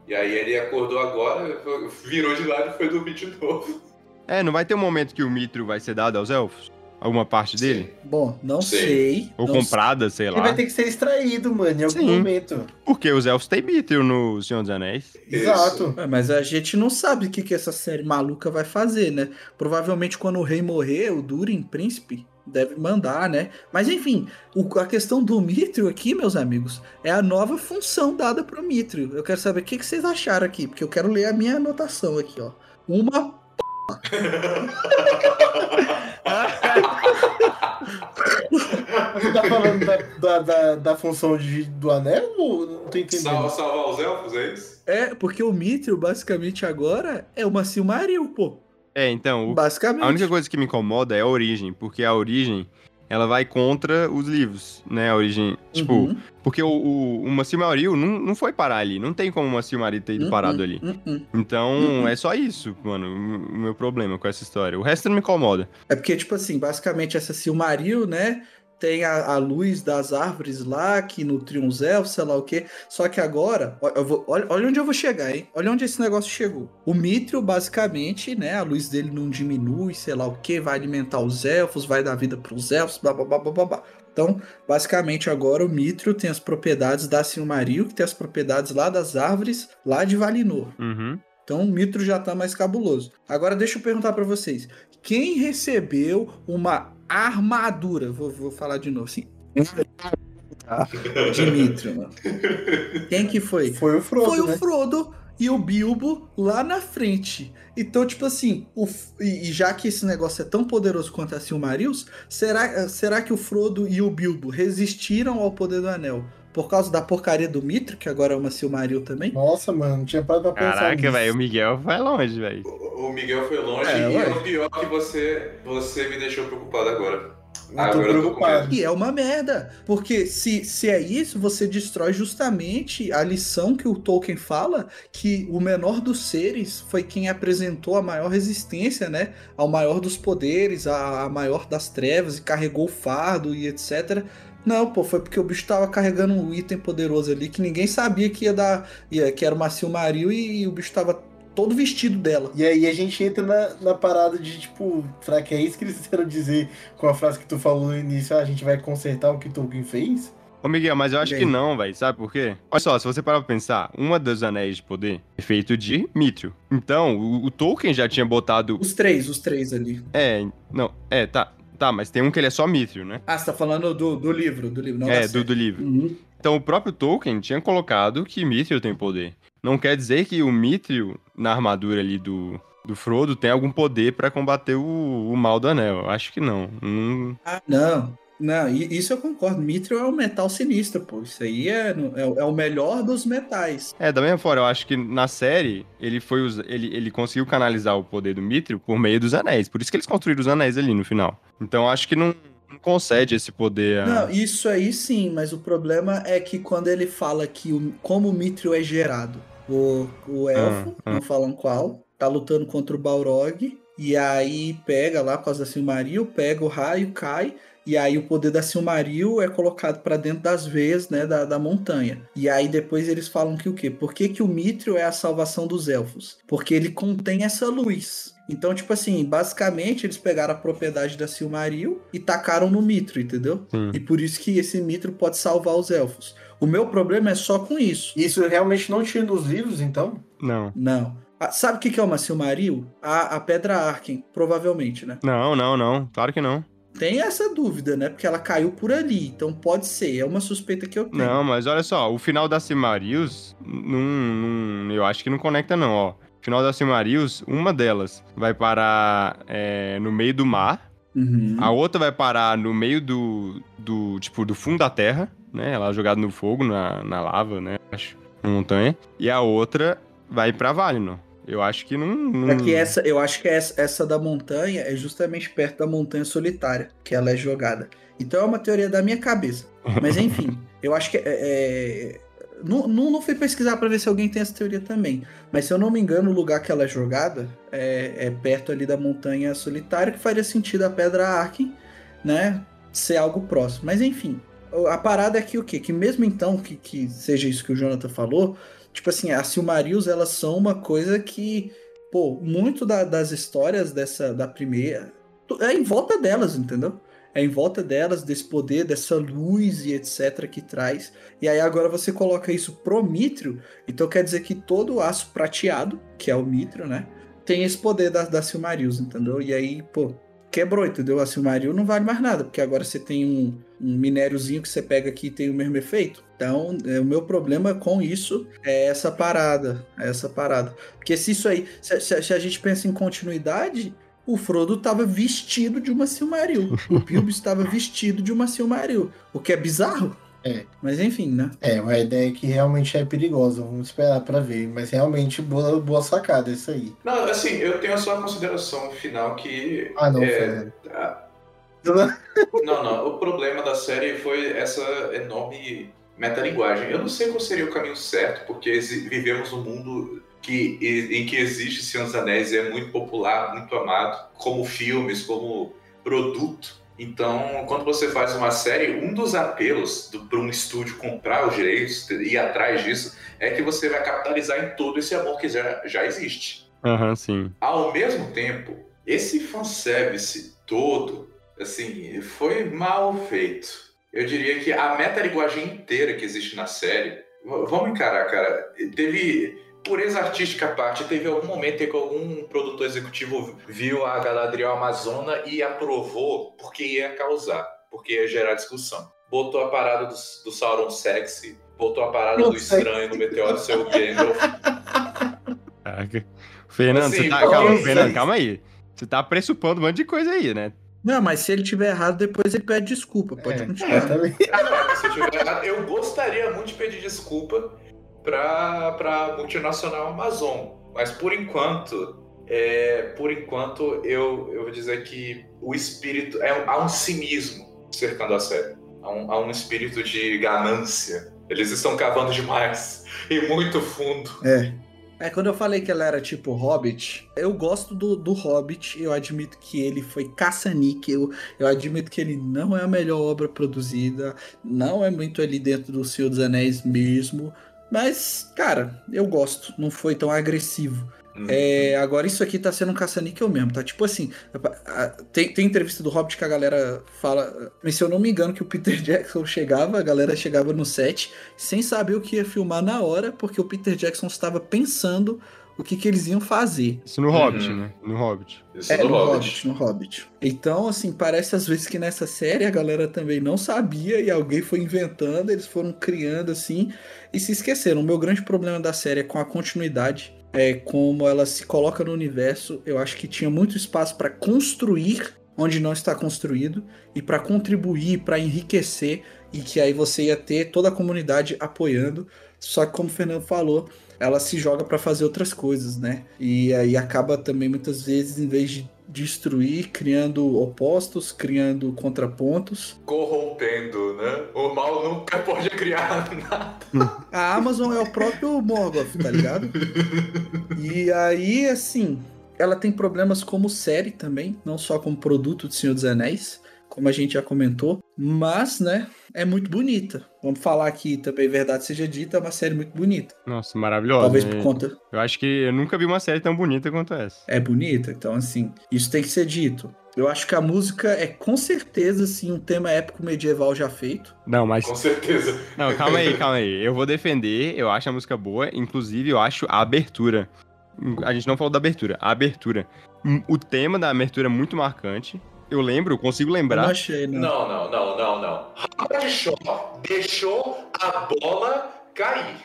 E aí ele acordou agora, virou de lado e foi dormir de novo.
É, não vai ter um momento que o Mithril vai ser dado aos elfos? Alguma parte dele?
Bom, não
Sim.
sei.
Ou
não
comprada, sei
Ele
lá.
vai ter que ser extraído, mano, em algum
Sim.
momento.
Porque os elfos têm Mithril no Senhor dos Anéis.
Exato.
É, mas a gente não sabe o que, que essa série maluca vai fazer, né? Provavelmente quando o rei morrer, o Durin, príncipe, deve mandar, né? Mas enfim, o- a questão do Mithril aqui, meus amigos, é a nova função dada pro Mithril. Eu quero saber o que, que vocês acharam aqui, porque eu quero ler a minha anotação aqui, ó. Uma.
Você tá falando da, da, da, da função de, do anel ou não tô entendendo?
Salva, salvar os elfos, é isso?
É, porque o Mithril, basicamente, agora é uma Silmaril, pô.
É, então, o-
Basicamente.
a única coisa que me incomoda é a origem, porque a origem, ela vai contra os livros, né? A origem, tipo,
Uhum,
porque o, o, uma Silmaril não, não foi parar ali, não tem como uma Silmaril ter ido
uhum,
parado ali.
uhum.
Então,
Uhum.
é só isso, mano, o o meu problema com essa história. O resto não me incomoda.
É porque, tipo assim, basicamente essa Silmaril, né? Tem a, a luz das árvores lá que nutriam os elfos, sei lá o quê. Só que agora, vou- olha, olha onde eu vou chegar, hein? Olha onde esse negócio chegou. O Mithril, basicamente, né? A luz dele não diminui, sei lá o quê, vai alimentar os elfos, vai dar vida pros elfos, blá blá blá blá blá. Então, basicamente, agora o Mithril tem as propriedades da Silmaril, que tem as propriedades lá das árvores, lá de Valinor.
Uhum.
Então o Mitro já tá mais cabuloso. Agora deixa eu perguntar pra vocês. Quem recebeu uma armadura? Vou, vou falar de novo assim. De Mitro, mano. Quem que foi?
Foi o Frodo,
Foi o
né?
Frodo e o Bilbo lá na frente. Então, tipo assim, o e e já que esse negócio é tão poderoso quanto a Silmarils, será, será que o Frodo e o Bilbo resistiram ao poder do anel? Por causa da porcaria do Mitro, que agora é uma Silmaril também?
Nossa, mano, não tinha parado pra pensar
Caraca, velho, o Miguel vai longe, velho.
O, o Miguel foi longe
É,
e
ué.
é o pior que você, você me deixou preocupado agora.
Tô
Agora tô
preocupado.
medo.
E é uma merda. Porque se, se é isso, você destrói justamente a lição que o Tolkien fala, que o menor dos seres foi quem apresentou a maior resistência, né? Ao maior dos poderes, a, a maior das trevas, e carregou o fardo e etc. Não, pô, foi porque o bicho tava carregando um item poderoso ali que ninguém sabia que ia dar. Ia, que era uma Silmaril e, o bicho tava todo vestido dela.
E aí a gente entra na, na parada de, tipo, será que é isso que eles quiseram dizer com a frase que tu falou no início? Ah, a gente vai consertar o que Tolkien fez?
Ô, Miguel, mas eu acho
E
que não, velho. Sabe por quê? Olha só, se você parar pra pensar, uma dos anéis de poder é feito de Mithril. Então, o, o Tolkien já tinha botado.
Os três, os três ali.
É, não, é, tá. Tá, mas tem um que ele é só Mithril, né?
Ah, você tá falando do, do livro, do livro, não
é, do, do livro.
Uhum.
Então, o próprio Tolkien tinha colocado que Mithril tem poder. Não quer dizer que o Mithril, na armadura ali do, do Frodo, tem algum poder pra combater o, o mal do anel. Acho que não. Não-
Ah, não. Não, isso eu concordo. Mithril é um metal sinistro, pô. Isso aí é, é, o- é o melhor dos metais.
É, da mesma forma, eu acho que na série ele foi ele, ele conseguiu canalizar o poder do Mithril por meio dos anéis. Por isso que eles construíram os anéis ali no final. Então eu acho que não, não concede esse poder a...
Não, isso aí sim, mas o problema é que quando ele fala que o, como o Mithril é gerado, o, o elfo,
Ah, ah.
não falam qual, tá lutando contra o Balrog, e aí pega lá por causa da Silmaril, pega o raio, cai, e aí o poder da Silmaril é colocado pra dentro das veias, né, da, da montanha. E aí depois eles falam que o quê? Por que, que o Mithril é a salvação dos elfos? Porque ele contém essa luz. Então, tipo assim, basicamente eles pegaram a propriedade da Silmaril e tacaram no Mitro, entendeu?
Sim.
E por isso que esse Mitro pode salvar os elfos. O meu problema é só com isso.
Isso realmente não tinha nos livros, então?
Não.
Não. Ah, sabe o que que é uma Silmaril? A, a Pedra Arken, provavelmente, né?
Não, não, não. Claro que não.
Tem essa dúvida, né? Porque ela caiu por ali. Então pode ser. É uma suspeita que eu tenho.
Não, mas olha só, o final da Silmarils, não, eu acho que não conecta não, ó. O final da Silmarils, uma delas vai parar é, no meio do mar,
Uhum.
a outra vai parar no meio do, do tipo, do fundo da terra, né? Ela é jogada no fogo, na, na lava, né? Acho, na montanha. E a outra vai pra Valinor. Eu acho que não... não...
É que essa, eu acho que essa, essa da montanha é justamente perto da montanha solitária, que ela é jogada. Então é uma teoria da minha cabeça. Mas enfim, eu acho que é, é- não, não, não fui pesquisar pra ver se alguém tem essa teoria também. Mas se eu não me engano, o lugar que ela é jogada é, é perto ali da montanha solitária, que faria sentido a Pedra Arken, né? Ser algo próximo. Mas enfim, a parada é que o quê? Que mesmo então que, que seja isso que o Jonathan falou, tipo assim, as Silmarils, elas são uma coisa que, pô, muito da- das histórias dessa, da primeira, é em volta delas, entendeu? É em volta delas, desse poder, dessa luz e etc que traz. E aí agora você coloca isso pro Mithril, então quer dizer que todo o aço prateado, que é o Mithril, né? Tem esse poder da, da Silmarils, entendeu? E aí, pô, quebrou, entendeu? A Silmaril não vale mais nada, porque agora você tem um, um minériozinho que você pega aqui e tem o mesmo efeito. Então, é, o meu problema com isso é essa parada, é essa parada. Porque se isso aí, se, se- se a gente pensa em continuidade, o Frodo estava vestido de uma Silmaril. O Bilbo estava vestido de uma Silmaril, o que é bizarro.
É.
Mas enfim, né?
É, uma ideia que realmente é perigosa. Vamos esperar pra ver. Mas realmente, boa, boa sacada isso aí.
Não, assim, eu tenho só uma consideração final que.
Ah, não,
é,
Fernando.
a- Não, não. O problema da série foi essa enorme metalinguagem. Eu não sei qual seria o caminho certo, porque vivemos num mundo que, em que existe Senhor dos Anéis e é muito popular, muito amado, como filmes, como produto. Então, quando você faz uma série, um dos apelos para um estúdio comprar os direitos e ir atrás disso é que você vai capitalizar em todo esse amor que já, já existe.
Aham, sim.
Ao mesmo tempo, esse fanservice todo, assim, foi mal feito. Eu diria que a metalinguagem inteira que existe na série, vamos encarar, cara, teve pureza artística à parte, teve algum momento em que algum produtor executivo viu a Galadriel Amazona e aprovou porque ia causar, porque ia gerar discussão. Botou a parada do, do Sauron sexy, botou a parada do
Nossa.
estranho no meteoro ser o Gandalf.
Caraca. Fernando,
Assim,
você tá. Calma, Fernando,
aí-
calma aí. Você tá pressupondo um monte de coisa aí, né?
Não, mas se ele tiver errado, depois ele pede desculpa. Pode
É,
continuar.
é, também.
Ah, não, se eu tiver errado, eu gostaria muito de pedir desculpa para pra multinacional Amazon, mas por enquanto, é, por enquanto eu, eu vou dizer que o espírito é um- há um cinismo cercando a série, há um, há um espírito de ganância. Eles estão cavando demais e muito fundo.
É. É, quando eu falei que ela era tipo Hobbit, eu gosto do, do Hobbit, eu admito que ele foi caça-níquel, eu admito que ele não é a melhor obra produzida, não é muito ali dentro do Senhor dos Anéis mesmo, mas, cara, eu gosto, não foi tão agressivo. É, agora isso aqui tá sendo um caça-níquel mesmo, tá? Tipo assim, tem, tem entrevista do Hobbit que a galera fala, mas se eu não me engano que o Peter Jackson chegava, a galera chegava no set sem saber o que ia filmar na hora, porque o Peter Jackson estava pensando o que, que eles iam fazer.
Isso no
Uhum.
Hobbit, né? No Hobbit.
Isso
É,
do
no
Hobbit.
Hobbit, no Hobbit. Então, assim, parece às vezes que nessa série a galera também não sabia e alguém foi inventando, eles foram criando assim e se esqueceram. O meu grande problema da série é com a continuidade, é como ela se coloca no universo. Eu acho que tinha muito espaço para construir onde não está construído e para contribuir, para enriquecer e que aí você ia ter toda a comunidade apoiando. Só que como o Fernando falou, ela se joga para fazer outras coisas, né? E aí acaba também muitas vezes em vez de destruir, criando opostos, criando contrapontos.
Corrompendo, né? O mal nunca pode criar nada.
A Amazon é o próprio Morgoth, tá ligado? E aí, assim, ela tem problemas como série também, não só como produto de Senhor dos Anéis, como a gente já comentou, mas, né, é muito bonita. Vamos falar aqui também, verdade seja dita, é uma série muito bonita.
Nossa, maravilhosa.
Talvez
né?
por conta.
Eu acho que eu nunca vi uma série tão bonita quanto essa.
É bonita, então, assim, isso tem que ser dito. Eu acho que a música é com certeza, assim, um tema épico medieval já feito.
Não, mas.
Com certeza.
Não, calma aí, calma aí. Eu vou defender, eu acho a música boa, inclusive eu acho a abertura. A gente não falou da abertura, a abertura. O tema da abertura é muito marcante. Eu lembro, eu consigo
Eu não
lembrar.
achei, não.
Não, não, não, não, não. Howard Shaw deixou a bola cair.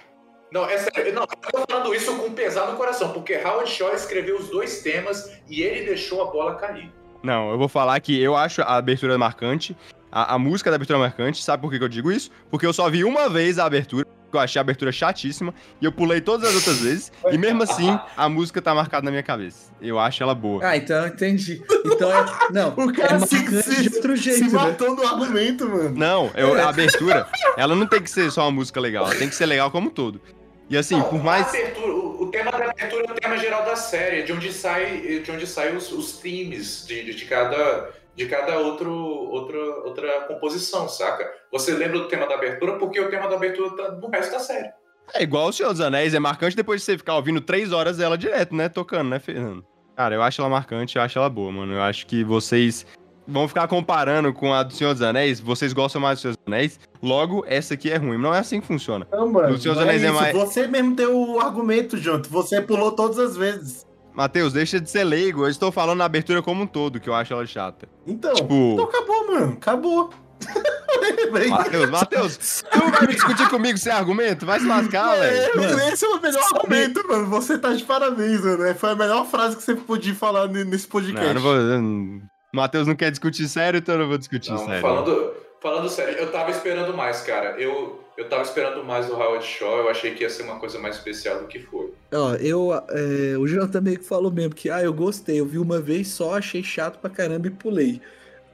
Não, é sério. Não, eu tô falando isso com pesar no coração, porque Howard Shaw escreveu os dois temas e ele deixou a bola cair.
Não, eu vou falar que eu acho a abertura marcante. A, a música da abertura marcante, sabe por que que eu digo isso? Porque eu só vi uma vez a abertura, eu achei a abertura chatíssima, e eu pulei todas as outras vezes, e mesmo assim, a música tá marcada na minha cabeça. Eu acho ela boa.
Ah, então eu entendi. Então é. Não,
O cara
é
se,
marcante
se,
de outro
se
jeito, né?
matou no argumento, mano.
Não, eu- a abertura, ela não tem que ser só uma música legal, ela tem que ser legal como um todo. E assim,
Não,
por mais.
abertura- o, tema da abertura é o tema geral da série, de onde sai, de onde sai os, os themes de, de cada, de cada outro, outra, outra composição, saca? Você lembra do tema da abertura porque o tema da abertura tá no resto da série.
É igual o Senhor dos Anéis, é marcante depois de você ficar ouvindo três horas dela direto, né? Tocando, né, Fernando? Cara, eu acho ela marcante, eu acho ela boa, mano. Eu acho que vocês vão ficar comparando com a do Senhor dos Anéis, vocês gostam mais do Senhor dos Anéis, logo essa aqui é ruim. Não é assim que funciona.
Não, mano.
O Senhor dos
não
Anéis é
isso.
mais-
Você mesmo deu o argumento, Jonto. Você pulou todas as vezes.
Matheus, deixa de ser leigo, eu estou falando na abertura como um todo, que eu acho ela chata.
Então,
Tipo-
então acabou, mano. Acabou.
Matheus, Matheus, tu vai me discutir comigo sem argumento? Vai se lascar, velho.
É, esse é o melhor
sabe-
argumento, mano. Você tá de parabéns, mano. É, Foi a melhor frase que você podia falar ne- nesse podcast.
Não, não vou. Matheus não quer discutir sério, então eu não vou discutir
Não,
sério.
falando, falando sério, eu tava esperando mais, cara. Eu, eu tava esperando mais do Howard Shaw, eu achei que ia ser uma coisa mais especial do que foi.
Ó, eu. é, o João também que falou mesmo que, ah, eu gostei. Eu vi uma vez só, achei chato pra caramba e pulei.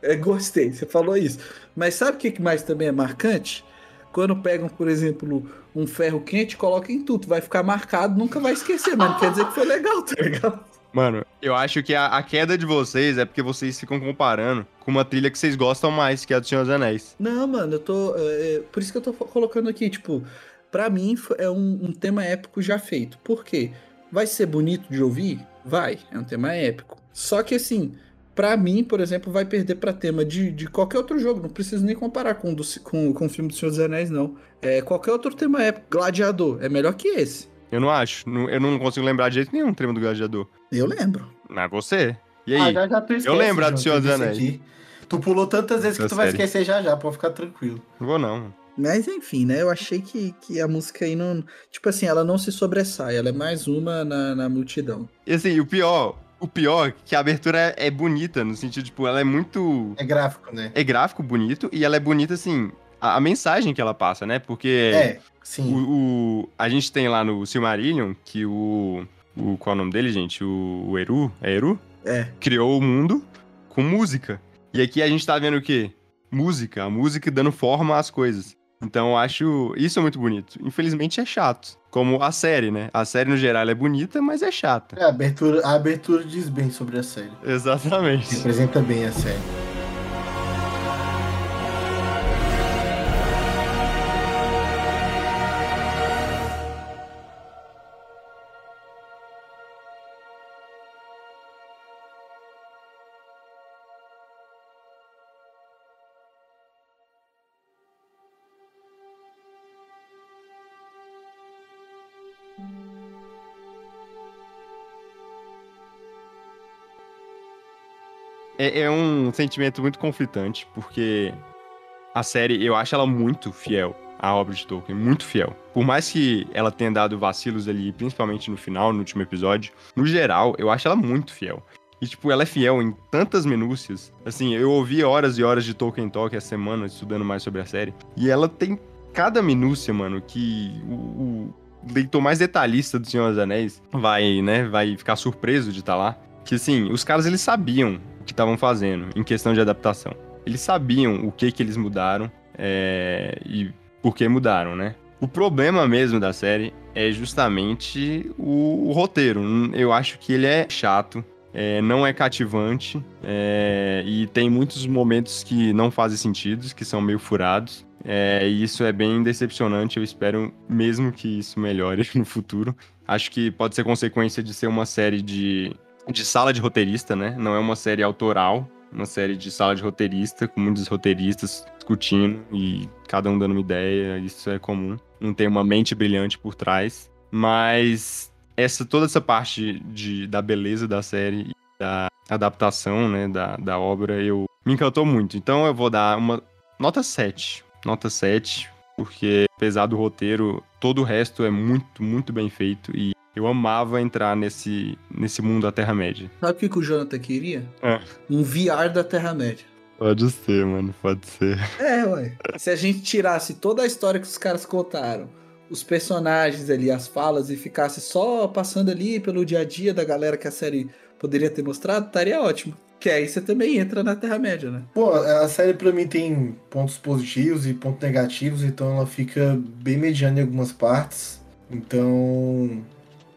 É, gostei, você falou isso. Mas sabe o que mais também é marcante? Quando pegam, por exemplo, um ferro quente, colocam em tudo. Vai ficar marcado, nunca vai esquecer, mas não quer dizer que foi legal, tá ligado?
Mano, eu acho que a, a queda de vocês é porque vocês ficam comparando com uma trilha que vocês gostam mais, que é a do Senhor dos Anéis.
Não, mano, eu tô. é, é, por isso que eu tô colocando aqui, tipo, pra mim é um, um tema épico já feito. Por quê? Vai ser bonito de ouvir? Vai, é um tema épico. Só que assim, pra mim, por exemplo, vai perder pra tema de, de qualquer outro jogo. Não preciso nem comparar com, o do, com, com o filme do Senhor dos Anéis, não. É, qualquer outro tema épico. Gladiador é melhor que esse.
Eu não acho. eu não consigo lembrar de jeito nenhum o tema do Gladiador.
Eu lembro.
Mas você. E
Ah,
aí?
já, já tu esquece,
lembro a do Senhor dos Anéis.
aqui. Tu pulou tantas vezes que tu vai
série.
esquecer já já, pode ficar tranquilo.
Não vou não.
Mas enfim, né? Eu achei que, que a música aí não. Tipo assim, ela não se sobressai. Ela é mais uma na, na multidão.
E assim, o pior, o pior é que a abertura é, é bonita, no sentido, tipo, ela é muito.
É gráfico, né?
É gráfico bonito e ela é bonita, assim, a, a mensagem que ela passa, né? Porque
É, sim.
o, o- a gente tem lá no Silmarillion que o. o qual é o nome dele, gente? O, o Eru? É Eru?
É.
Criou o mundo com música. E aqui a gente tá vendo o quê? Música. A música dando forma às coisas. Então eu acho isso é muito bonito. Infelizmente é chato. Como a série, né? A série no geral é bonita, mas é chata.
É, a, abertura, a abertura diz bem sobre a série.
Exatamente.
Representa bem a série.
É, é um sentimento muito conflitante, porque a série, eu acho ela muito fiel à obra de Tolkien, muito fiel. Por mais que ela tenha dado vacilos ali, principalmente no final, no último episódio, no geral, eu acho ela muito fiel. E, tipo, ela é fiel em tantas minúcias. Assim, eu ouvi horas e horas de Tolkien Talk essa semana, estudando mais sobre a série. E ela tem cada minúcia, mano, que o, o leitor mais detalhista do Senhor dos Anéis vai, né, vai ficar surpreso de estar lá. Que, assim, os caras, eles sabiam que estavam fazendo em questão de adaptação. Eles sabiam o que que eles mudaram é, e por que mudaram, né? O problema mesmo da série é justamente o, o roteiro. Eu acho que ele é chato. é, não é cativante é, e tem muitos momentos que não fazem sentido, que são meio furados. É, e isso é bem decepcionante. Eu espero mesmo que isso melhore no futuro. Acho que pode ser consequência de ser uma série de, de sala de roteirista, né? Não é uma série autoral, uma série de sala de roteirista, com muitos roteiristas discutindo e cada um dando uma ideia. Isso é comum. Não tem uma mente brilhante por trás. Mas essa toda essa parte de, da beleza da série da adaptação, né, da, da obra, eu me encantou muito. Então eu vou dar uma nota 7. Nota 7, porque apesar do roteiro, todo o resto é muito, muito bem feito e eu amava entrar nesse, nesse mundo da Terra-média.
Sabe o que, que o Jonathan queria?
É.
Um VR da Terra-média.
Pode ser, mano, pode ser.
É, ué. Se a gente tirasse toda a história que os caras contaram, os personagens ali, as falas, e ficasse só passando ali pelo dia a dia da galera que a série poderia ter mostrado, estaria ótimo. Que aí você também entra na Terra-média, né?
Pô, a série pra mim tem pontos positivos e pontos negativos, então ela fica bem mediana em algumas partes. Então,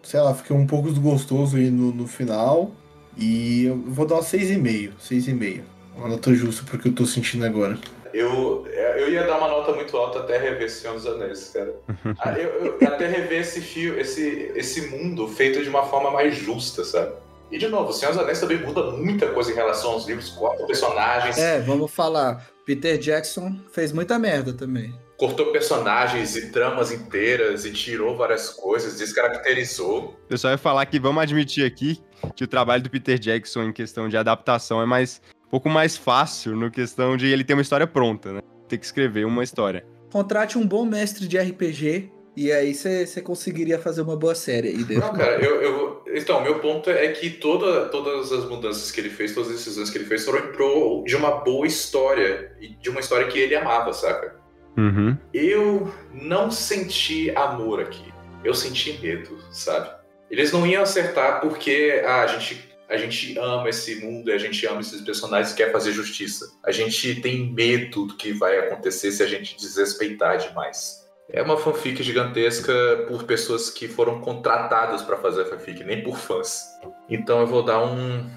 sei lá, fica um pouco desgostoso aí no, no final. E eu vou dar uma 6,5. 6,5. Uma nota justa porque eu tô sentindo agora.
Eu, eu ia dar uma nota muito alta até rever Senhor dos Anéis, cara. Ah, eu, eu- até rever esse fio, esse, esse mundo feito de uma forma mais justa, sabe? E de novo, Senhor dos Anéis também muda muita coisa em relação aos livros, quatro personagens,
É, vamos falar. Peter Jackson fez muita merda também.
Cortou personagens e tramas inteiras e tirou várias coisas, descaracterizou.
Eu só ia falar que vamos admitir aqui que o trabalho do Peter Jackson em questão de adaptação é mais um pouco mais fácil no questão de ele ter uma história pronta, né? Ter que escrever uma história.
Contrate um bom mestre de RPG e aí você conseguiria fazer uma boa série aí dentro.
Não, cara, eu, eu- Então, meu ponto é que toda, todas as mudanças que ele fez, todas as decisões que ele fez foram em prol de uma boa história. E de uma história que ele amava, saca?
Uhum.
Eu não senti amor aqui. Eu senti medo, sabe? Eles não iam acertar porque ah, a, gente, a gente ama esse mundo e a gente ama esses personagens e quer fazer justiça. A gente tem medo do que vai acontecer se a gente desrespeitar demais. É uma fanfic gigantesca por pessoas que foram contratadas pra fazer a fanfic, nem por fãs. Então eu vou dar um.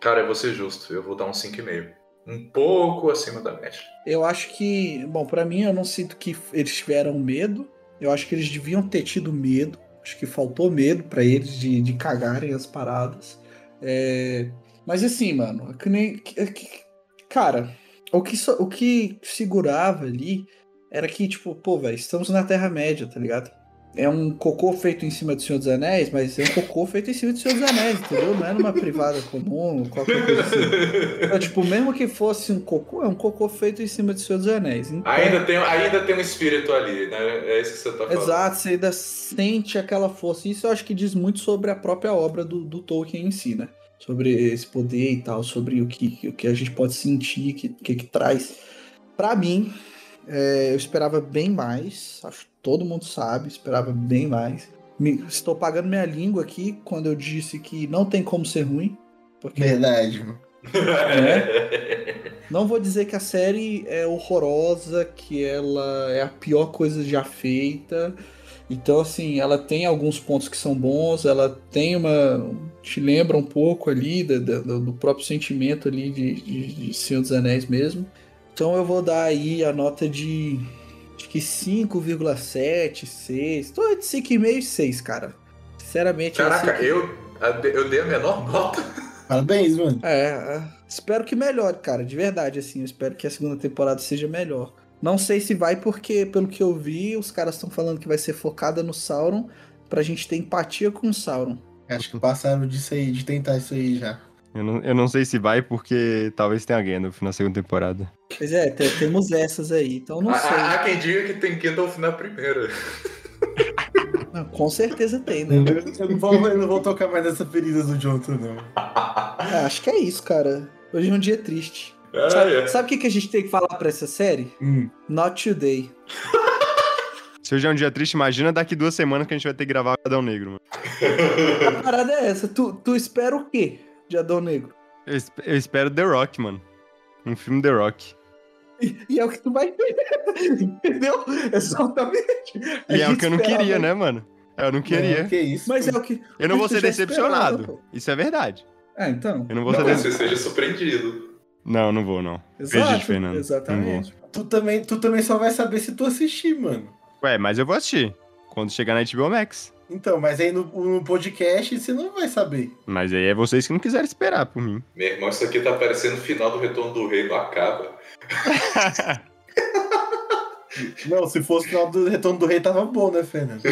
Cara, eu vou ser justo, eu vou dar um 5,5. Um pouco acima da média.
Eu acho que, bom, pra mim eu não sinto que eles tiveram medo. Eu acho que eles deviam ter tido medo. Acho que faltou medo pra eles de, de cagarem as paradas. É, Mas assim, mano, é que nem. é Cara, o que, só- o que segurava ali era que, tipo, pô, velho, estamos na Terra-média, tá ligado? É um cocô feito em cima do Senhor dos Anéis, mas é um cocô feito em cima do Senhor dos Anéis, entendeu? Não é numa privada comum, qualquer coisa assim. Então, tipo, mesmo que fosse um cocô, é um cocô feito em cima do Senhor dos Anéis. Então,
Ainda tem, ainda tem um espírito ali, né? É isso que você tá falando.
Exato, você ainda sente aquela força. Isso eu acho que diz muito sobre a própria obra do, do Tolkien em si, né? Sobre esse poder e tal, sobre o que, o que a gente pode sentir, o que, que, que traz. Pra mim, é, eu esperava bem mais. Acho que todo mundo sabe, esperava bem mais. Me- estou pagando minha língua aqui quando eu disse que não tem como ser ruim. Porque
Verdade, mano.
não vou dizer que a série é horrorosa, que ela é a pior coisa já feita. Então, assim, ela tem alguns pontos que são bons, ela tem uma. te lembra um pouco ali do, do próprio sentimento ali de, de, de Senhor dos Anéis mesmo. Então eu vou dar aí a nota de. acho que 5,7, 6. Tô de 5,5 e 6, cara. Sinceramente.
Caraca,
assim,
eu, eu dei a menor nota.
Parabéns, mano.
É, é, espero que melhore, cara, de verdade, assim, eu espero que a segunda temporada seja melhor. Não sei se vai, porque, pelo que eu vi, os caras estão falando que vai ser focada no Sauron, pra gente ter empatia com o Sauron.
Acho que passaram disso aí, de tentar isso aí já.
Eu não, eu não sei se vai, porque talvez tenha Gandalf na segunda temporada.
Pois é, te- temos essas aí, então não
Há,
sei.
há- quem diga que tem Gandalf na primeira.
Não, com certeza tem, né?
Eu não vou, eu não vou tocar mais nessa ferida do Jonathan, não.
Ah, acho que é isso, cara. Hoje é um dia triste.
Ah,
Sabe,
é.
sabe o que, que a gente tem que falar pra essa série?
Hum.
Not Today.
Se hoje é um dia triste, imagina daqui duas semanas que a gente vai ter que gravar o Adão Negro, mano.
A parada é essa. Tu, tu espera o quê de Adão Negro?
Eu, eu espero The Rock, mano. Um filme The Rock.
E, e é o que tu vai ter. Entendeu? Exatamente. A
E é o que eu não queria, né, mano? Eu não queria.
Não, que isso.
Mas é o que.
Eu não vou ser decepcionado. Isso é verdade.
Ah, então.
Eu não vou
Não, mas você seja surpreendido.
Não, não vou, não.
Exato,
Acredite, Fernando.
Exatamente.
Tu também, tu também só vai saber se tu assistir, mano.
Ué, mas eu vou assistir. Quando chegar na HBO Max.
Então, mas aí no, no podcast você não vai saber.
Mas aí é vocês que não quiserem esperar por mim.
Meu irmão, isso aqui tá parecendo o final do Retorno do Rei, não acaba.
Não, se fosse o final do Retorno do Rei, tava bom, né, Fernando?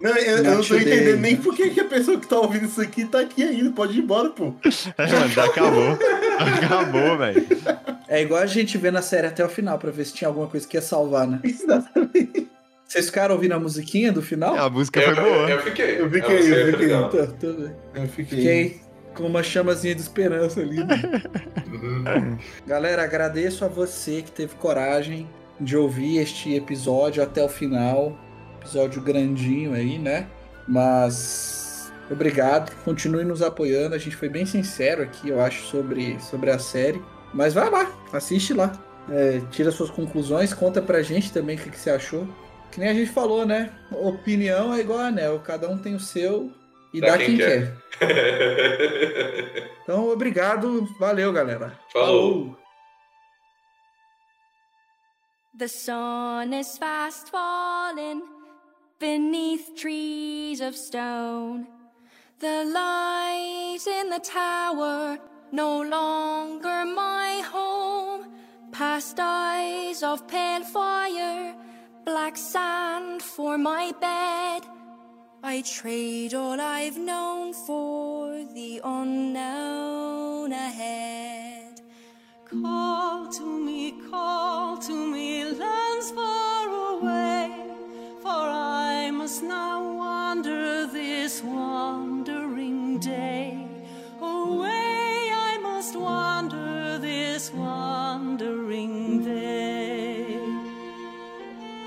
Não, eu, eu não tô entendendo nem por que que a pessoa que tá ouvindo isso aqui tá aqui ainda. Pode ir embora, pô.
É, mano, já acabou. Acabou, velho.
É igual a gente vê na série até o final pra ver se tinha alguma coisa que ia salvar, né?
Exatamente.
Vocês ficaram ouvindo a musiquinha do final?
A música
eu,
foi boa.
eu fiquei.
Eu fiquei,
música
eu
foi
fiquei.
tá bem.
Eu fiquei.
Fiquei com uma chamazinha de esperança ali. né? Galera, agradeço a você que teve coragem de ouvir este episódio até o final. Episódio grandinho aí, né? Mas obrigado, continue nos apoiando. A gente foi bem sincero aqui, eu acho, sobre, sobre a série. Mas vai lá, assiste lá. É, tira suas conclusões, conta pra gente também o que, que você achou. Que nem a gente falou, né? Opinião é igual anel, cada um tem o seu e dá, quem, quer. Então, obrigado, valeu, galera.
Falou.
The sun is fast falling beneath trees of stone. The light in the tower no longer my home. Past eyes of pale fire, black sand for my bed. I trade all I've known for the unknown ahead.
Call to me, call to me, lands far away, for I must now wander this wandering day. Away I must wander this wandering day.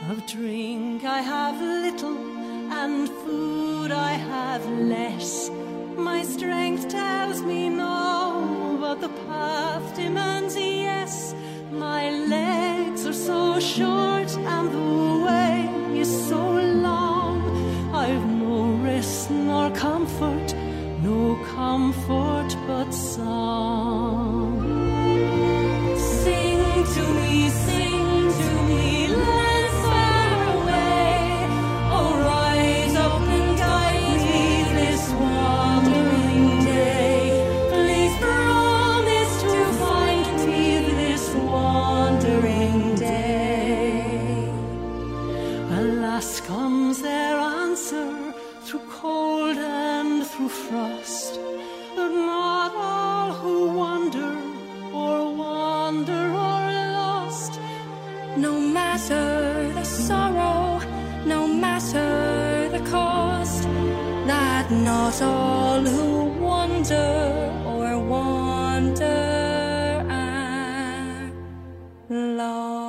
Of drink I have little, and food I have less. My strength tells me no, but the path demands a yes. My legs are so short, and the way is so long. I've no rest nor comfort, no comfort but song. Comes their answer through cold and through frost. But not all who wander or wander are lost.
No matter the sorrow, no matter the cost, that not all who wander or wander are lost.